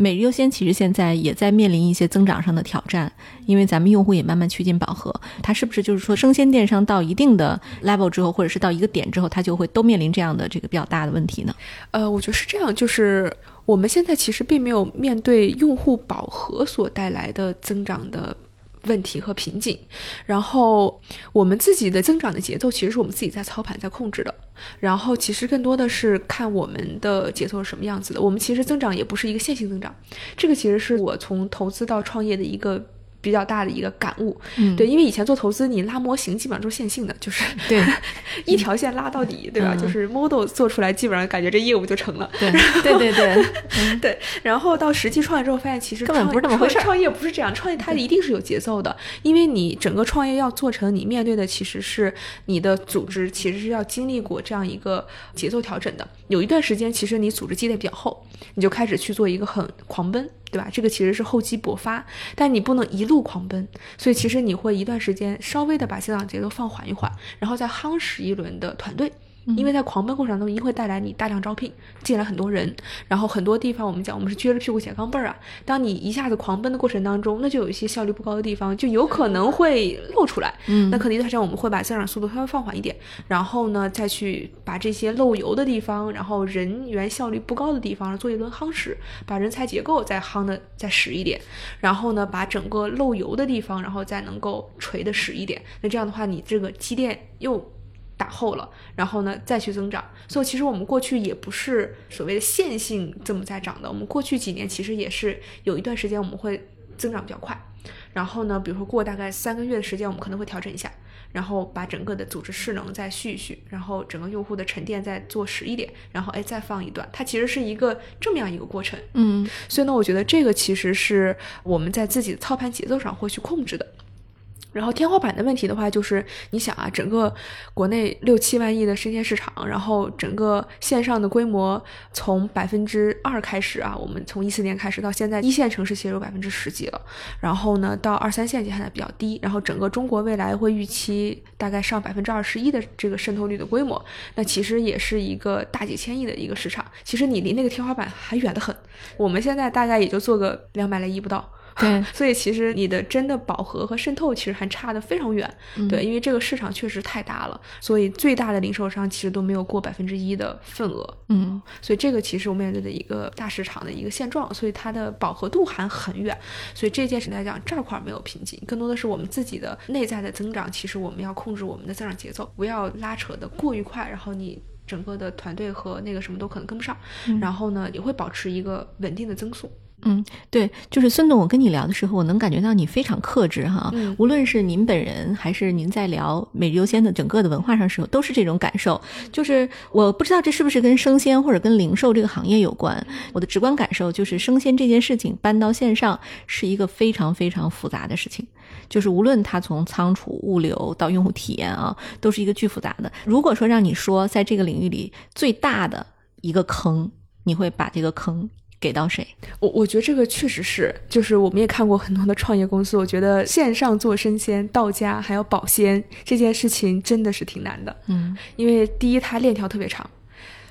每日优先其实现在也在面临一些增长上的挑战，因为咱们用户也慢慢趋近饱和。它是不是就是说生鲜电商到一定的 level 之后，或者是到一个点之后，它就会都面临这样的这个比较大的问题呢？呃，我觉得是这样，就是我们现在其实并没有面对用户饱和所带来的增长的。问题和瓶颈，然后我们自己的增长的节奏，其实是我们自己在操盘、在控制的。然后其实更多的是看我们的节奏是什么样子的。我们其实增长也不是一个线性增长，这个其实是我从投资到创业的一个。比比较大的一个感悟。嗯，对，因为以前做投资，你拉模型基本上都是线性的，就是对 一条线拉到底，对吧？嗯就是 model 做出来，基本上感觉这业务就成了。对对对对，对，然后到实际创业之后，发现其实根本不是那么回事创业不是这样，创业它一定是有节奏的，因为你整个创业要做成，你面对的其实是你的组织，其实是要经历过这样一个节奏调整的。有一段时间，其实你组织积累比较厚，你就开始去做一个很狂奔，对吧？这个其实是厚积薄发，但你不能一路狂奔，所以其实你会一段时间稍微的把增长节奏放缓一缓，然后再夯实一轮的团队。因为在狂奔过程当中，一定会带来你大量招聘，进来很多人，然后很多地方我们讲我们是撅着屁股捡钢镚儿啊。当你一下子狂奔的过程当中，那就有一些效率不高的地方，就有可能会露出来。嗯那可能一段时间我们会把增长速度稍微放缓一点，然后呢再去把这些漏油的地方，然后人员效率不高的地方做一轮夯实，把人才结构再夯的再实一点，然后呢把整个漏油的地方，然后再能够锤的实一点。那这样的话，你这个积淀又打厚了，然后呢再去增长。所以其实我们过去也不是所谓的线性这么在涨的，我们过去几年其实也是有一段时间我们会增长比较快，然后呢，比如说过大概三个月的时间，我们可能会调整一下。然后把整个的组织势能再续一续，然后整个用户的沉淀再做实一点，然后哎再放一段，它其实是一个这么样一个过程。嗯所以呢，我觉得这个其实是我们在自己的操盘节奏上会去控制的。然后天花板的问题的话，就是你想啊，整个国内六七万亿的生鲜市场，然后整个线上的规模从百分之二开始啊，我们从一四年开始到现在，一线城市其实有百分之十几了，然后呢到二三线就现在比较低，然后整个中国未来会预期大概上百分之二十一的这个渗透率的规模，那其实也是一个大几千亿的一个市场，其实你离那个天花板还远得很，我们现在大概也就做个两百来亿不到。对，所以其实你的真的饱和和渗透其实还差得非常远，对，因为这个市场确实太大了，所以最大的零售商其实都没有过百分之一的份额，嗯所以这个其实我们面对的一个大市场的一个现状，所以它的饱和度还很远，所以这件事来讲这块儿没有瓶颈，更多的是我们自己的内在的增长，其实我们要控制我们的增长节奏，不要拉扯的过于快，然后你。整个的团队和那个什么都可能跟不上，然后呢，也会保持一个稳定的增速。嗯，对，就是孙总，我跟你聊的时候，我能感觉到你非常克制哈。嗯无论是您本人，还是您在聊每日优先的整个的文化上时候，都是这种感受。就是我不知道这是不是跟生鲜或者跟零售这个行业有关。我的直观感受就是，生鲜这件事情搬到线上是一个非常非常复杂的事情。就是无论它从仓储、物流到用户体验啊，都是一个巨复杂的。如果说让你说在这个领域里最大的一个坑，你会把这个坑给到谁？我我觉得这个确实是，就是我们也看过很多的创业公司，我觉得线上做生鲜、到家还要保鲜这件事情真的是挺难的，嗯因为第一它链条特别长，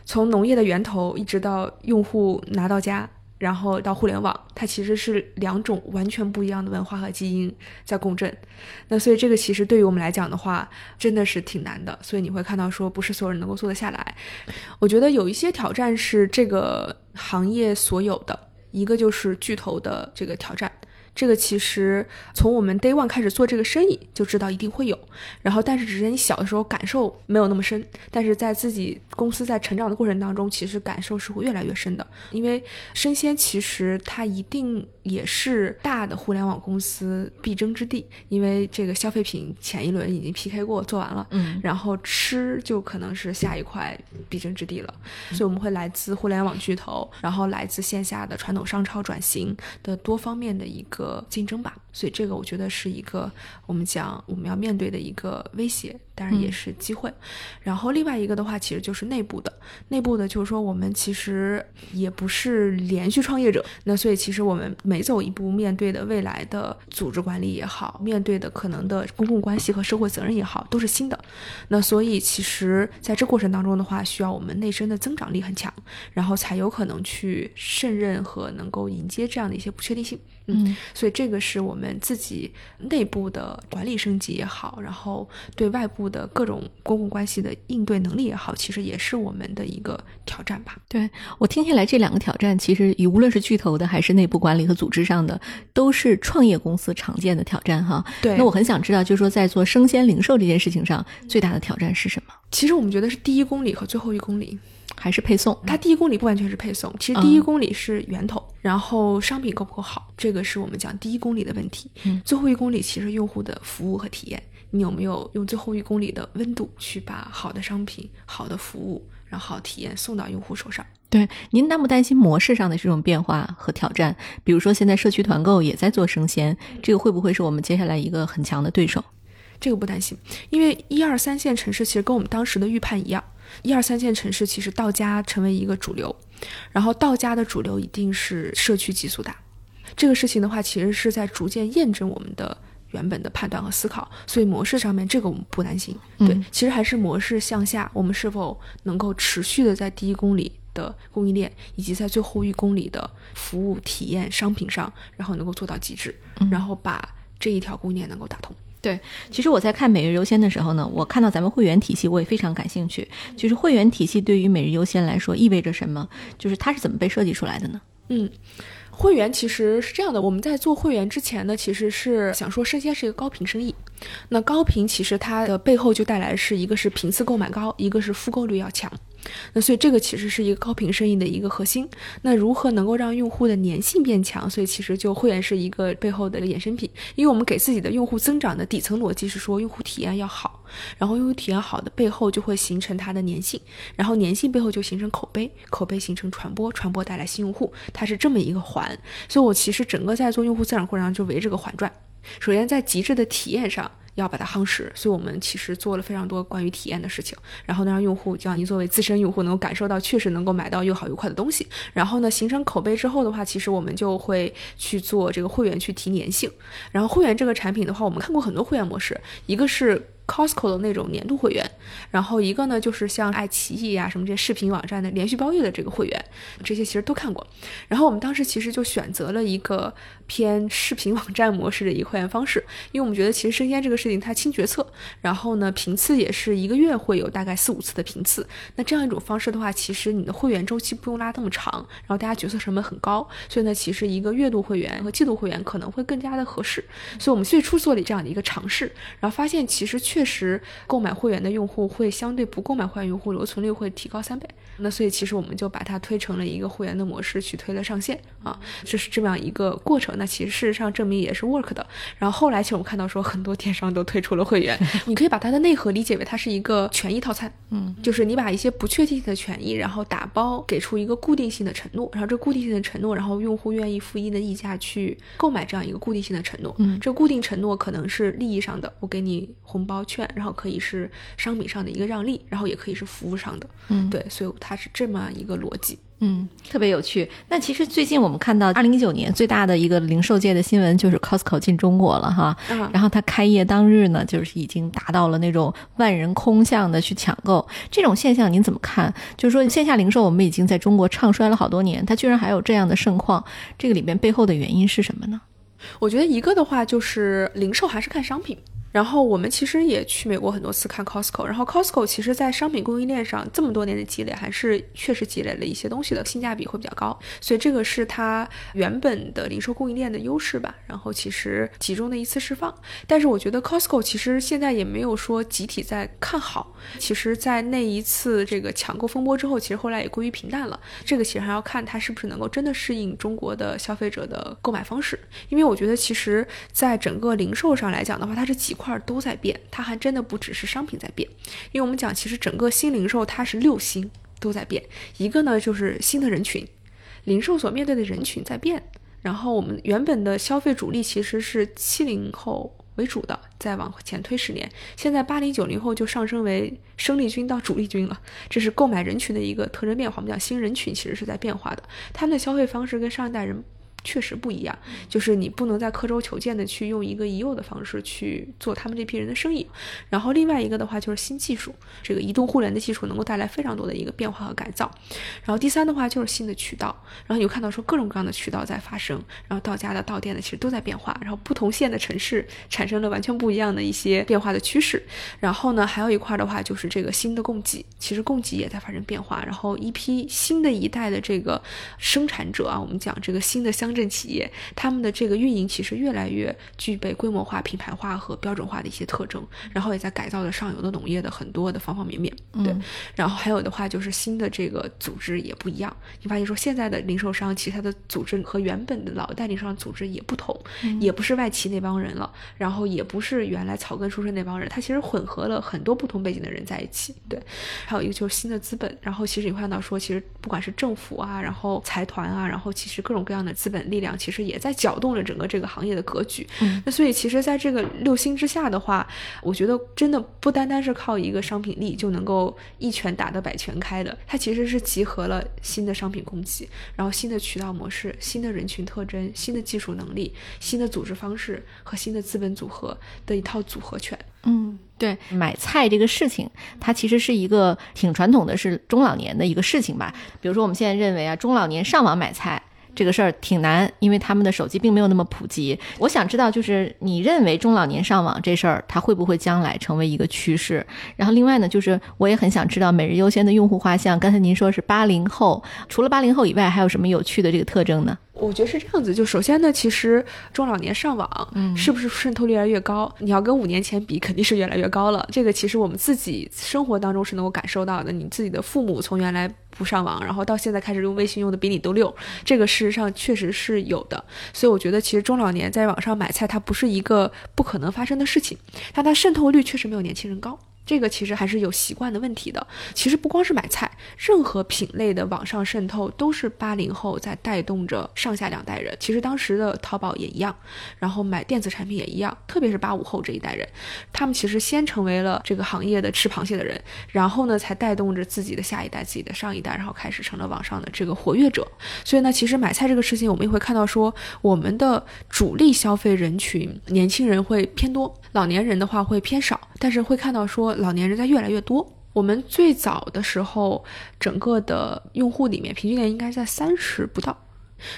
从农业的源头一直到用户拿到家。然后到互联网，它其实是两种完全不一样的文化和基因在共振。那所以这个其实对于我们来讲的话，真的是挺难的。所以你会看到说，不是所有人能够做得下来。我觉得有一些挑战是这个行业所有的，一个就是巨头的这个挑战。这个其实从我们 day one 开始做这个生意就知道一定会有，然后但是只是你小的时候感受没有那么深，但是在自己公司在成长的过程当中，其实感受是会越来越深的。因为生鲜其实它一定也是大的互联网公司必争之地，因为这个消费品前一轮已经 PK 过做完了，嗯然后吃就可能是下一块必争之地了，所以我们会来自互联网巨头，然后来自线下的传统商超转型的多方面的一个竞争吧。所以这个我觉得是一个我们讲我们要面对的一个威胁，当然也是机会。然后另外一个的话，其实就是内部的，内部的就是说我们其实也不是连续创业者，那所以其实我们每走一步，面对的未来的组织管理也好，面对的可能的公共关系和社会责任也好，都是新的。那所以其实在这过程当中的话，需要我们内生的增长力很强，然后才有可能去胜任和能够迎接这样的一些不确定性。嗯所以这个是我们自己内部的管理升级也好，然后对外部的各种公共关系的应对能力也好，其实也是我们的一个挑战吧。对我听下来，这两个挑战其实以无论是巨头的还是内部管理和组织上的，都是创业公司常见的挑战哈。对那我很想知道，就是说在做生鲜零售这件事情上，最大的挑战是什么？其实我们觉得是第一公里和最后一公里。还是配送？它第一公里不完全是配送，其实第一公里是源头，然后商品够不够好，这个是我们讲第一公里的问题。嗯最后一公里其实用户的服务和体验，你有没有用最后一公里的温度去把好的商品、好的服务，然后好体验送到用户手上？对，您担不担心模式上的这种变化和挑战？比如说，现在社区团购也在做生鲜，这个会不会是我们接下来一个很强的对手？这个不担心，因为一二三线城市其实跟我们当时的预判一样，一二三线城市其实到家成为一个主流，然后到家的主流一定是社区极速大。这个事情的话，其实是在逐渐验证我们的原本的判断和思考，所以模式上面这个我们不担心。对，嗯其实还是模式向下，我们是否能够持续的在第一公里的供应链，以及在最后一公里的服务体验商品上，然后能够做到极致，然后把这一条供应链能够打通。对，其实我在看每日优先的时候呢，我看到咱们会员体系，我也非常感兴趣。就是会员体系对于每日优先来说意味着什么？就是它是怎么被设计出来的呢？嗯，会员其实是这样的，我们在做会员之前呢，其实是想说生鲜是一个高频生意。那高频其实它的背后就带来是一个是频次购买高，一个是复购率要强。那所以这个其实是一个高频生意的一个核心。那如何能够让用户的粘性变强？所以其实就会员是一个背后的衍生品，因为我们给自己的用户增长的底层逻辑是说用户体验要好，然后用户体验好的背后就会形成它的粘性，然后粘性背后就形成口碑，口碑形成传播，传播带来新用户，它是这么一个环。所以我其实整个在做用户增长过程中就围这个环转。首先在极致的体验上要把它夯实，所以我们其实做了非常多关于体验的事情，然后呢让用户，就像您作为自身用户能够感受到确实能够买到又好又快的东西，然后呢形成口碑之后的话，其实我们就会去做这个会员去提粘性，然后会员这个产品的话，我们看过很多会员模式，一个是。Costco 的那种年度会员，然后一个呢就是像爱奇艺啊、什么这些视频网站的连续包月的这个会员，这些其实都看过。然后我们当时其实就选择了一个偏视频网站模式的一个会员方式，因为我们觉得其实生鲜这个事情它轻决策，然后呢频次也是一个月会有大概四五次的频次。那这样一种方式的话，其实你的会员周期不用拉那么长，然后大家决策成本很高，所以呢其实一个月度会员和季度会员可能会更加的合适。所以我们最初做了这样的一个尝试，然后发现其实确实购买会员的用户会相对不购买会员用户留存率会提高三倍。那所以其实我们就把它推成了一个会员的模式去推了上线啊，这是这么样一个过程。那其实事实上证明也是 work 的。然后后来其实我们看到说很多电商都推出了会员，你可以把它的内核理解为它是一个权益套餐，嗯，就是你把一些不确定性的权益，然后打包给出一个固定性的承诺，然后这固定性的承诺，然后用户愿意付一的溢价去购买这样一个固定性的承诺。嗯这固定承诺可能是利益上的，我给你红包券，然后可以是商品上的一个让利，然后也可以是服务上的。嗯对，所以它是这么一个逻辑。嗯，特别有趣。那其实最近我们看到，二零一九年最大的一个零售界的新闻就是 Costco 进中国了哈。嗯然后它开业当日呢，就是已经达到了那种万人空巷的去抢购这种现象，您怎么看？就是说线下零售我们已经在中国唱衰了好多年，它居然还有这样的盛况，这个里边背后的原因是什么呢？我觉得一个的话就是零售还是看商品。然后我们其实也去美国很多次看 Costco，然后 Costco 其实在商品供应链上这么多年的积累，还是确实积累了一些东西的，性价比会比较高，所以这个是它原本的零售供应链的优势吧。然后其实集中的一次释放，但是我觉得 Costco 其实现在也没有说集体在看好，其实，在那一次这个抢购风波之后，其实后来也归于平淡了。这个其实还要看它是不是能够真的适应中国的消费者的购买方式，因为我觉得其实在整个零售上来讲的话，它是几块都在变，它还真的不只是商品在变，因为我们讲其实整个新零售它是六星都在变，一个呢就是新的人群，零售所面对的人群在变，然后我们原本的消费主力其实是七零后。为主的，再往前推十年，现在八零九零后就上升为生力军到主力军了，这是购买人群的一个特征变化。我们讲新人群其实是在变化的，他们的消费方式跟上一代人确实不一样，就是你不能再刻舟求剑的去用一个已有的方式去做他们这批人的生意。然后另外一个的话就是新技术，这个移动互联的技术能够带来非常多的一个变化和改造。然后第三的话就是新的渠道，然后你会看到说各种各样的渠道在发生，然后到家的到店的其实都在变化，然后不同线的城市产生了完全不一样的一些变化的趋势。然后呢，还有一块的话就是这个新的供给，其实供给也在发生变化。然后一批新的一代的这个生产者啊，我们讲这个新的相乡镇企业，他们的这个运营其实越来越具备规模化、品牌化和标准化的一些特征，然后也在改造了上游的农业的很多的方方面面。对，然后还有的话就是新的这个组织也不一样。你发现说现在的零售商其实它的组织和原本的老代零售商组织也不同，也不是外企那帮人了，然后也不是原来草根出身那帮人，他其实混合了很多不同背景的人在一起。对，还有一个就是新的资本，然后其实你会看到说，其实不管是政府啊，然后财团啊，然后其实各种各样的资本力量，其实也在搅动着整个这个行业的格局。嗯，那所以其实在这个六星之下的话，我觉得真的不单单是靠一个商品力就能够一拳打得百拳开的，它其实是集合了新的商品供给，然后新的渠道模式、新的人群特征、新的技术能力、新的组织方式和新的资本组合的一套组合拳。嗯，对，买菜这个事情，它其实是一个挺传统的，是中老年的一个事情吧。比如说，我们现在认为啊，中老年上网买菜这个事儿挺难，因为他们的手机并没有那么普及。我想知道，就是你认为中老年上网这事儿，它会不会将来成为一个趋势？然后另外呢，就是我也很想知道每日优先的用户画像，刚才您说是八零后，除了八零后以外，还有什么有趣的这个特征呢？我觉得是这样子，就首先呢，其实中老年上网，嗯，是不是渗透率越来越高？你要跟五年前比，肯定是越来越高了。这个其实我们自己生活当中是能够感受到的。你自己的父母从原来不上网，然后到现在开始用微信，用的比你都溜，这个事实上确实是有的。所以我觉得，其实中老年在网上买菜，它不是一个不可能发生的事情，但它渗透率确实没有年轻人高。这个其实还是有习惯的问题的。其实不光是买菜，任何品类的网上渗透都是八零后在带动着上下两代人。其实当时的淘宝也一样，然后买电子产品也一样，特别是八五后这一代人，他们其实先成为了这个行业的吃螃蟹的人，然后呢才带动着自己的下一代、自己的上一代，然后开始成了网上的这个活跃者。所以呢，其实买菜这个事情，我们也会看到说，我们的主力消费人群年轻人会偏多，老年人的话会偏少，但是会看到说。老年人在越来越多。我们最早的时候，整个的用户里面平均年龄应该在三十不到，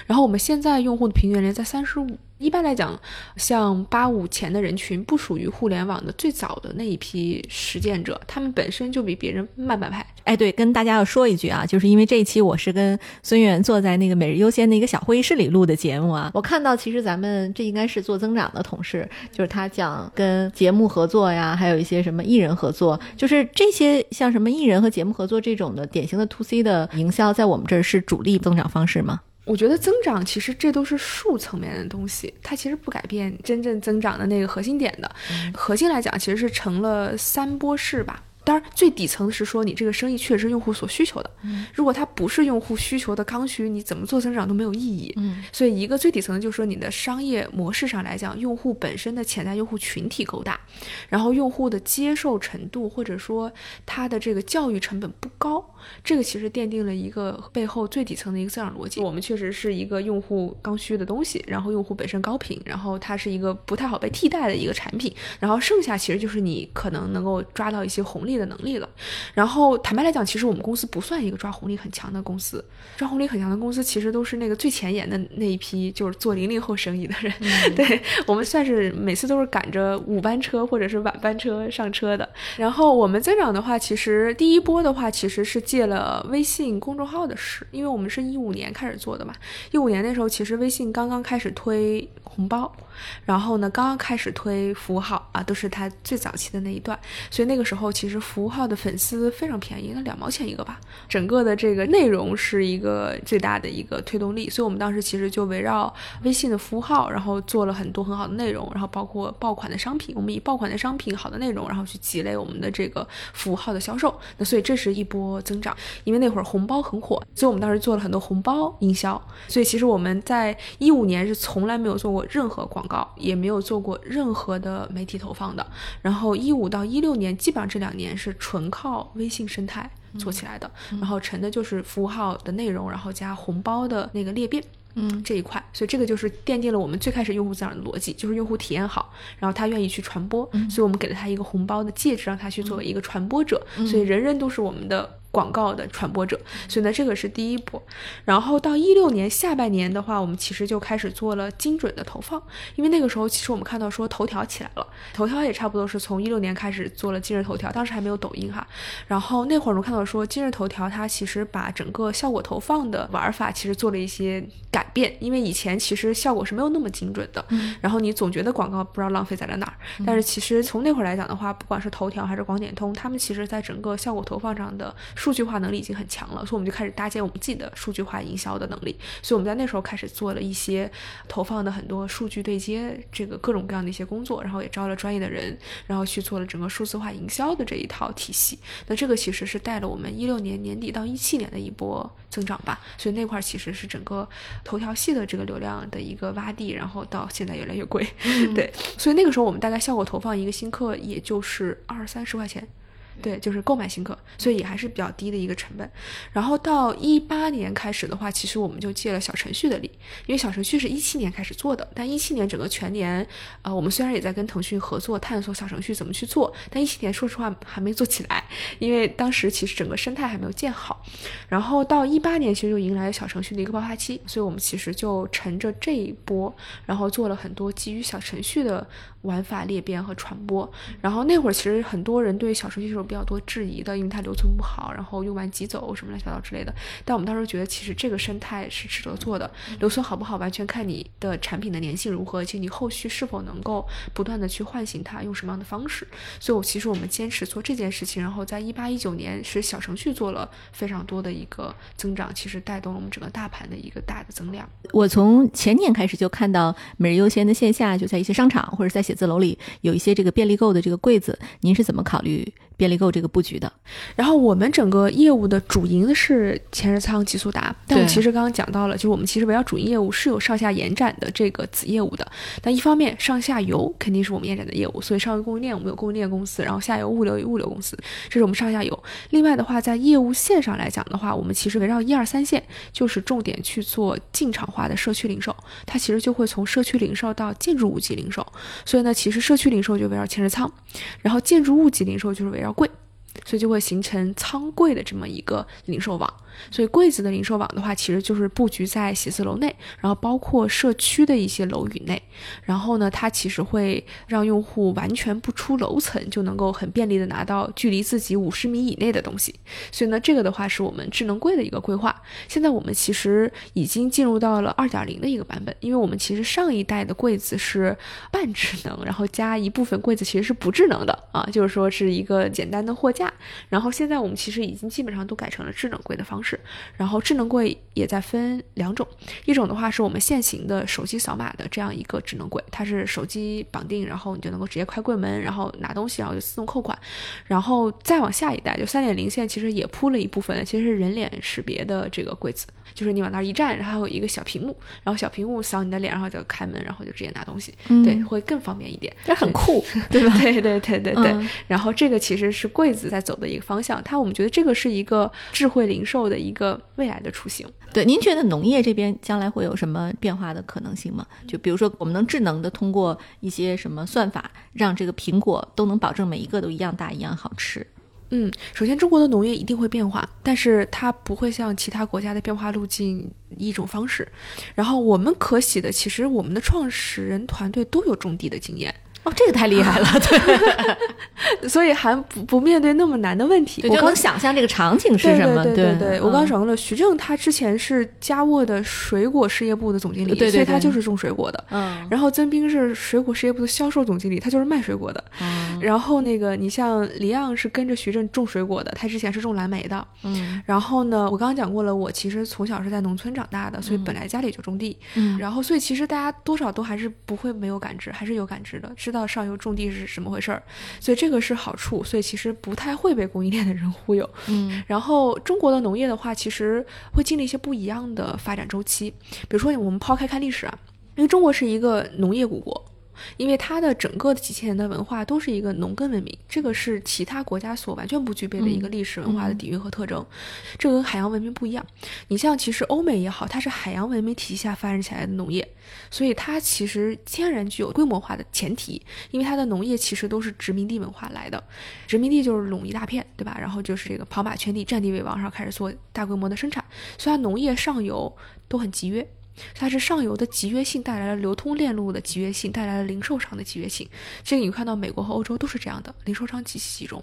然后我们现在用户的平均年龄在三十五。一般来讲，像八五前的人群不属于互联网的最早的那一批实践者，他们本身就比别人慢半拍。哎，对，跟大家要说一句啊，就是因为这一期我是跟孙源坐在那个每日优先的一个小会议室里录的节目啊，我看到其实咱们这应该是做增长的同事，就是他讲跟节目合作呀，还有一些什么艺人合作，就是这些像什么艺人和节目合作这种的典型的 to C 的营销，在我们这儿是主力增长方式吗？我觉得增长其实这都是数层面的东西，它其实不改变真正增长的那个核心点的。核心来讲，其实是成了三波式吧。当然，最底层的是说你这个生意确实是用户所需求的。如果它不是用户需求的刚需，你怎么做增长都没有意义。嗯，所以一个最底层的就是说你的商业模式上来讲，用户本身的潜在用户群体够大，然后用户的接受程度或者说他的这个教育成本不高，这个其实奠定了一个背后最底层的一个增长逻辑。我们确实是一个用户刚需的东西，然后用户本身高频，然后它是一个不太好被替代的一个产品，然后剩下其实就是你可能能够抓到一些红利。的能力了，然后坦白来讲，其实我们公司不算一个抓红利很强的公司，抓红利很强的公司其实都是那个最前沿的那一批，就是做零零后生意的人。对我们算是每次都是赶着午班车或者是晚班车上车的。然后我们增长的话，其实第一波的话，其实是借了微信公众号的事，因为我们是一五年开始做的嘛，一五年那时候其实微信刚刚开始推红包。然后呢，刚刚开始推服务号啊，都是他最早期的那一段，所以那个时候其实服务号的粉丝非常便宜，那两毛钱一个吧。整个的这个内容是一个最大的一个推动力，所以我们当时其实就围绕微信的服务号，然后做了很多很好的内容，然后包括爆款的商品，我们以爆款的商品、好的内容，然后去积累我们的这个服务号的销售。那所以这是一波增长，因为那会儿红包很火，所以我们当时做了很多红包营销。所以其实我们在一五年是从来没有做过任何广。告也没有做过任何的媒体投放的，然后一五到一六年，基本上这两年是纯靠微信生态做起来的，然后成的就是服务号的内容，然后加红包的那个裂变。嗯，这一块，所以这个就是奠定了我们最开始用户增长的逻辑，就是用户体验好，然后他愿意去传播，所以我们给了他一个红包的戒指，让他去作为一个传播者，所以人人都是我们的广告的传播者，所以呢，这个是第一波。然后到一六年下半年的话，我们其实就开始做了精准的投放，因为那个时候其实我们看到说头条起来了，头条也差不多是从一六年开始做了今日头条，当时还没有抖音哈。然后那会儿我们看到说今日头条它其实把整个效果投放的玩法其实做了一些改变，因为以前其实效果是没有那么精准的，然后你总觉得广告不知道浪费在了哪儿，但是其实从那会儿来讲的话，不管是头条还是广点通，他们其实在整个效果投放上的。数据化能力已经很强了，所以我们就开始搭建我们自己的数据化营销的能力。所以我们在那时候开始做了一些投放的很多数据对接，这个各种各样的一些工作，然后也招了专业的人，然后去做了整个数字化营销的这一套体系。那这个其实是带了我们一六年年底到一七年的一波增长吧。所以那块其实是整个头条系的这个流量的一个洼地，然后到现在越来越贵。对，所以那个时候我们大概效果投放一个新客也就是二三十块钱。对，就是购买新客，所以也还是比较低的一个成本。然后到一八年开始的话，其实我们就借了小程序的力，因为小程序是一七年开始做的，但一七年整个全年，呃，我们虽然也在跟腾讯合作探索小程序怎么去做，但一七年说实话还没做起来，因为当时其实整个生态还没有建好。然后到一八年，其实就迎来了小程序的一个爆发期，所以我们其实就乘着这一波，然后做了很多基于小程序的。玩法裂变和传播，然后那会儿其实很多人对小程序是有比较多质疑的，因为它留存不好，然后用完即走什么乱七八糟之类的。但我们当时觉得，其实这个生态是值得做的，留存好不好完全看你的产品的粘性如何，以及你后续是否能够不断的去唤醒它，用什么样的方式。所以，我其实我们坚持做这件事情，然后在一八一九年是小程序做了非常多的一个增长，其实带动了我们整个大盘的一个大的增量。我从前年开始就看到每日优先的线下就在一些商场或者在。写字楼里有一些这个便利购的这个柜子，您是怎么考虑？便利购这个布局的，然后我们整个业务的主营的是前日仓、极速达，但我其实刚刚讲到了，就是我们其实围绕主营业务是有上下延展的这个子业务的。但一方面上下游肯定是我们延展的业务，所以上游供应链我们有供应链公司，然后下游物流有物流公司，这是我们上下游。另外的话，在业务线上来讲的话，我们其实围绕一二三线，就是重点去做进场化的社区零售，它其实就会从社区零售到建筑物级零售。所以呢，其实社区零售就围绕前日仓，然后建筑物级零售就是围绕贵。所以就会形成仓柜的这么一个零售网。所以柜子的零售网的话，其实就是布局在写字楼内，然后包括社区的一些楼宇内。然后呢，它其实会让用户完全不出楼层，就能够很便利的拿到距离自己五十米以内的东西。所以呢，这个的话是我们智能柜的一个规划。现在我们其实已经进入到了二点零的一个版本，因为我们其实上一代的柜子是半智能，然后加一部分柜子其实是不智能的啊，就是说是一个简单的货架。然后现在我们其实已经基本上都改成了智能柜的方式。然后智能柜也在分两种，一种的话是我们现行的手机扫码的这样一个智能柜，它是手机绑定，然后你就能够直接开柜门，然后拿东西，然后就自动扣款。然后再往下一代，就三点零线，其实也铺了一部分，其实是人脸识别的这个柜子，就是你往那儿一站，然后有一个小屏幕，然后小屏幕扫你的脸，然后就开门，然后就直接拿东西，嗯对，会更方便一点，这很酷，对吧？对对对对对。然后这个其实是柜子在走的一个方向，它我们觉得这个是一个智慧零售的。一个未来的雏形，对，您觉得农业这边将来会有什么变化的可能性吗？就比如说，我们能智能的通过一些什么算法，让这个苹果都能保证每一个都一样大、一样好吃。嗯，首先中国的农业一定会变化，但是它不会像其他国家的变化路径一种方式。然后我们可喜的，其实我们的创始人团队都有种地的经验。哦，这个太厉害了，对，所以还不不面对那么难的问题。我刚想象这个场景是什么？对对对，我刚想到了徐正，他之前是嘉沃的水果事业部的总经理，所以他就是种水果的。嗯，然后曾斌是水果事业部的销售总经理，他就是卖水果的。嗯，然后那个你像李昂是跟着徐正种水果的，他之前是种蓝莓的。嗯，然后呢，我刚刚讲过了，我其实从小是在农村长大的，所以本来家里就种地。嗯，然后所以其实大家多少都还是不会没有感知，还是有感知的。知道上游种地是什么回事儿，所以这个是好处，所以其实不太会被供应链的人忽悠。嗯，然后中国的农业的话，其实会经历一些不一样的发展周期。比如说，我们抛开看历史啊，因为中国是一个农业古国，因为它的整个的几千年的文化都是一个农耕文明，这个是其他国家所完全不具备的一个历史文化的底蕴和特征。这跟海洋文明不一样。你像其实欧美也好，它是海洋文明体系下发展起来的农业，所以它其实天然具有规模化的前提，因为它的农业其实都是殖民地文化来的，殖民地就是垄一大片，对吧？然后就是这个跑马圈地，占地为王，然后开始做大规模的生产，所以它农业上游都很集约。它是上游的集约性带来了流通链路的集约性，带来了零售商的集约性。这个你看到美国和欧洲都是这样的，零售商极其集中。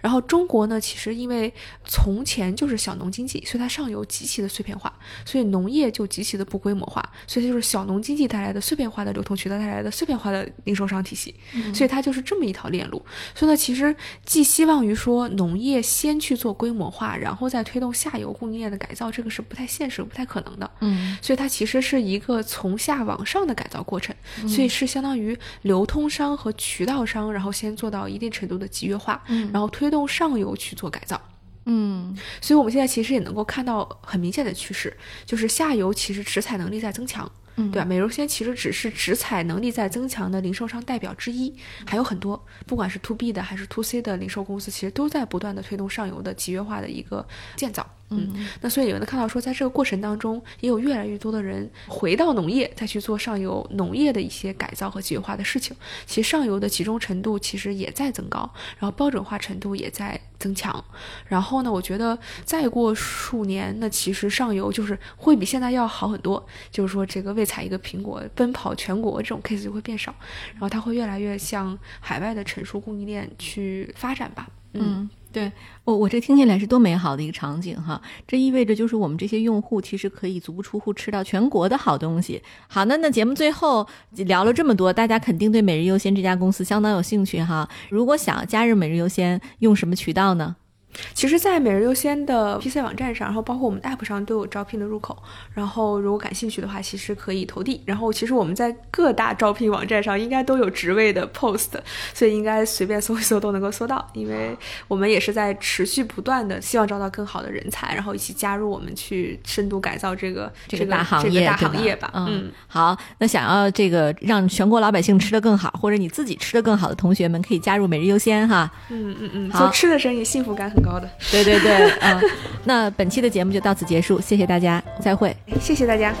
然后中国呢，其实因为从前就是小农经济，所以它上游极其的碎片化，所以农业就极其的不规模化，所以就是小农经济带来的碎片化的流通渠道带来的碎片化的零售商体系，所以它就是这么一条链路。所以呢，其实寄希望于说农业先去做规模化，然后再推动下游供应链的改造，这个是不太现实、不太可能的。嗯，所以它其实。这是一个从下往上的改造过程，所以是相当于流通商和渠道商，然后先做到一定程度的集约化，然后推动上游去做改造。嗯，所以我们现在其实也能够看到很明显的趋势，就是下游其实直采能力在增强，对吧？美柔鲜其实只是直采能力在增强的零售商代表之一，还有很多，不管是 to B 的还是 to C 的零售公司，其实都在不断的推动上游的集约化的一个建造。嗯，那所以也能看到说，在这个过程当中，也有越来越多的人回到农业，再去做上游农业的一些改造和集约化的事情。其实上游的集中程度其实也在增高，然后标准化程度也在增强。然后呢，我觉得再过数年，那其实上游就是会比现在要好很多。就是说，这个为采一个苹果奔跑全国这种 case 就会变少，然后它会越来越向海外的成熟供应链去发展吧。嗯。对我，我这听起来是多美好的一个场景哈！这意味着就是我们这些用户其实可以足不出户吃到全国的好东西。好，那那节目最后聊了这么多，大家肯定对每日优鲜这家公司相当有兴趣哈。如果想加入每日优鲜，用什么渠道呢？其实，在每日优先的 PC 网站上，然后包括我们 App 上都有招聘的入口。然后，如果感兴趣的话，其实可以投递。然后，其实我们在各大招聘网站上应该都有职位的 post，所以应该随便搜一搜都能够搜到。因为我们也是在持续不断的希望招到更好的人才，然后一起加入我们去深度改造这个这个大行业大行业吧。嗯，好，那想要这个让全国老百姓吃得更好，或者你自己吃得更好的同学们，可以加入每日优先哈。嗯嗯嗯，做吃的生意幸福感很。高的，对对对，嗯，那本期的节目就到此结束，谢谢大家，再会，谢谢大家。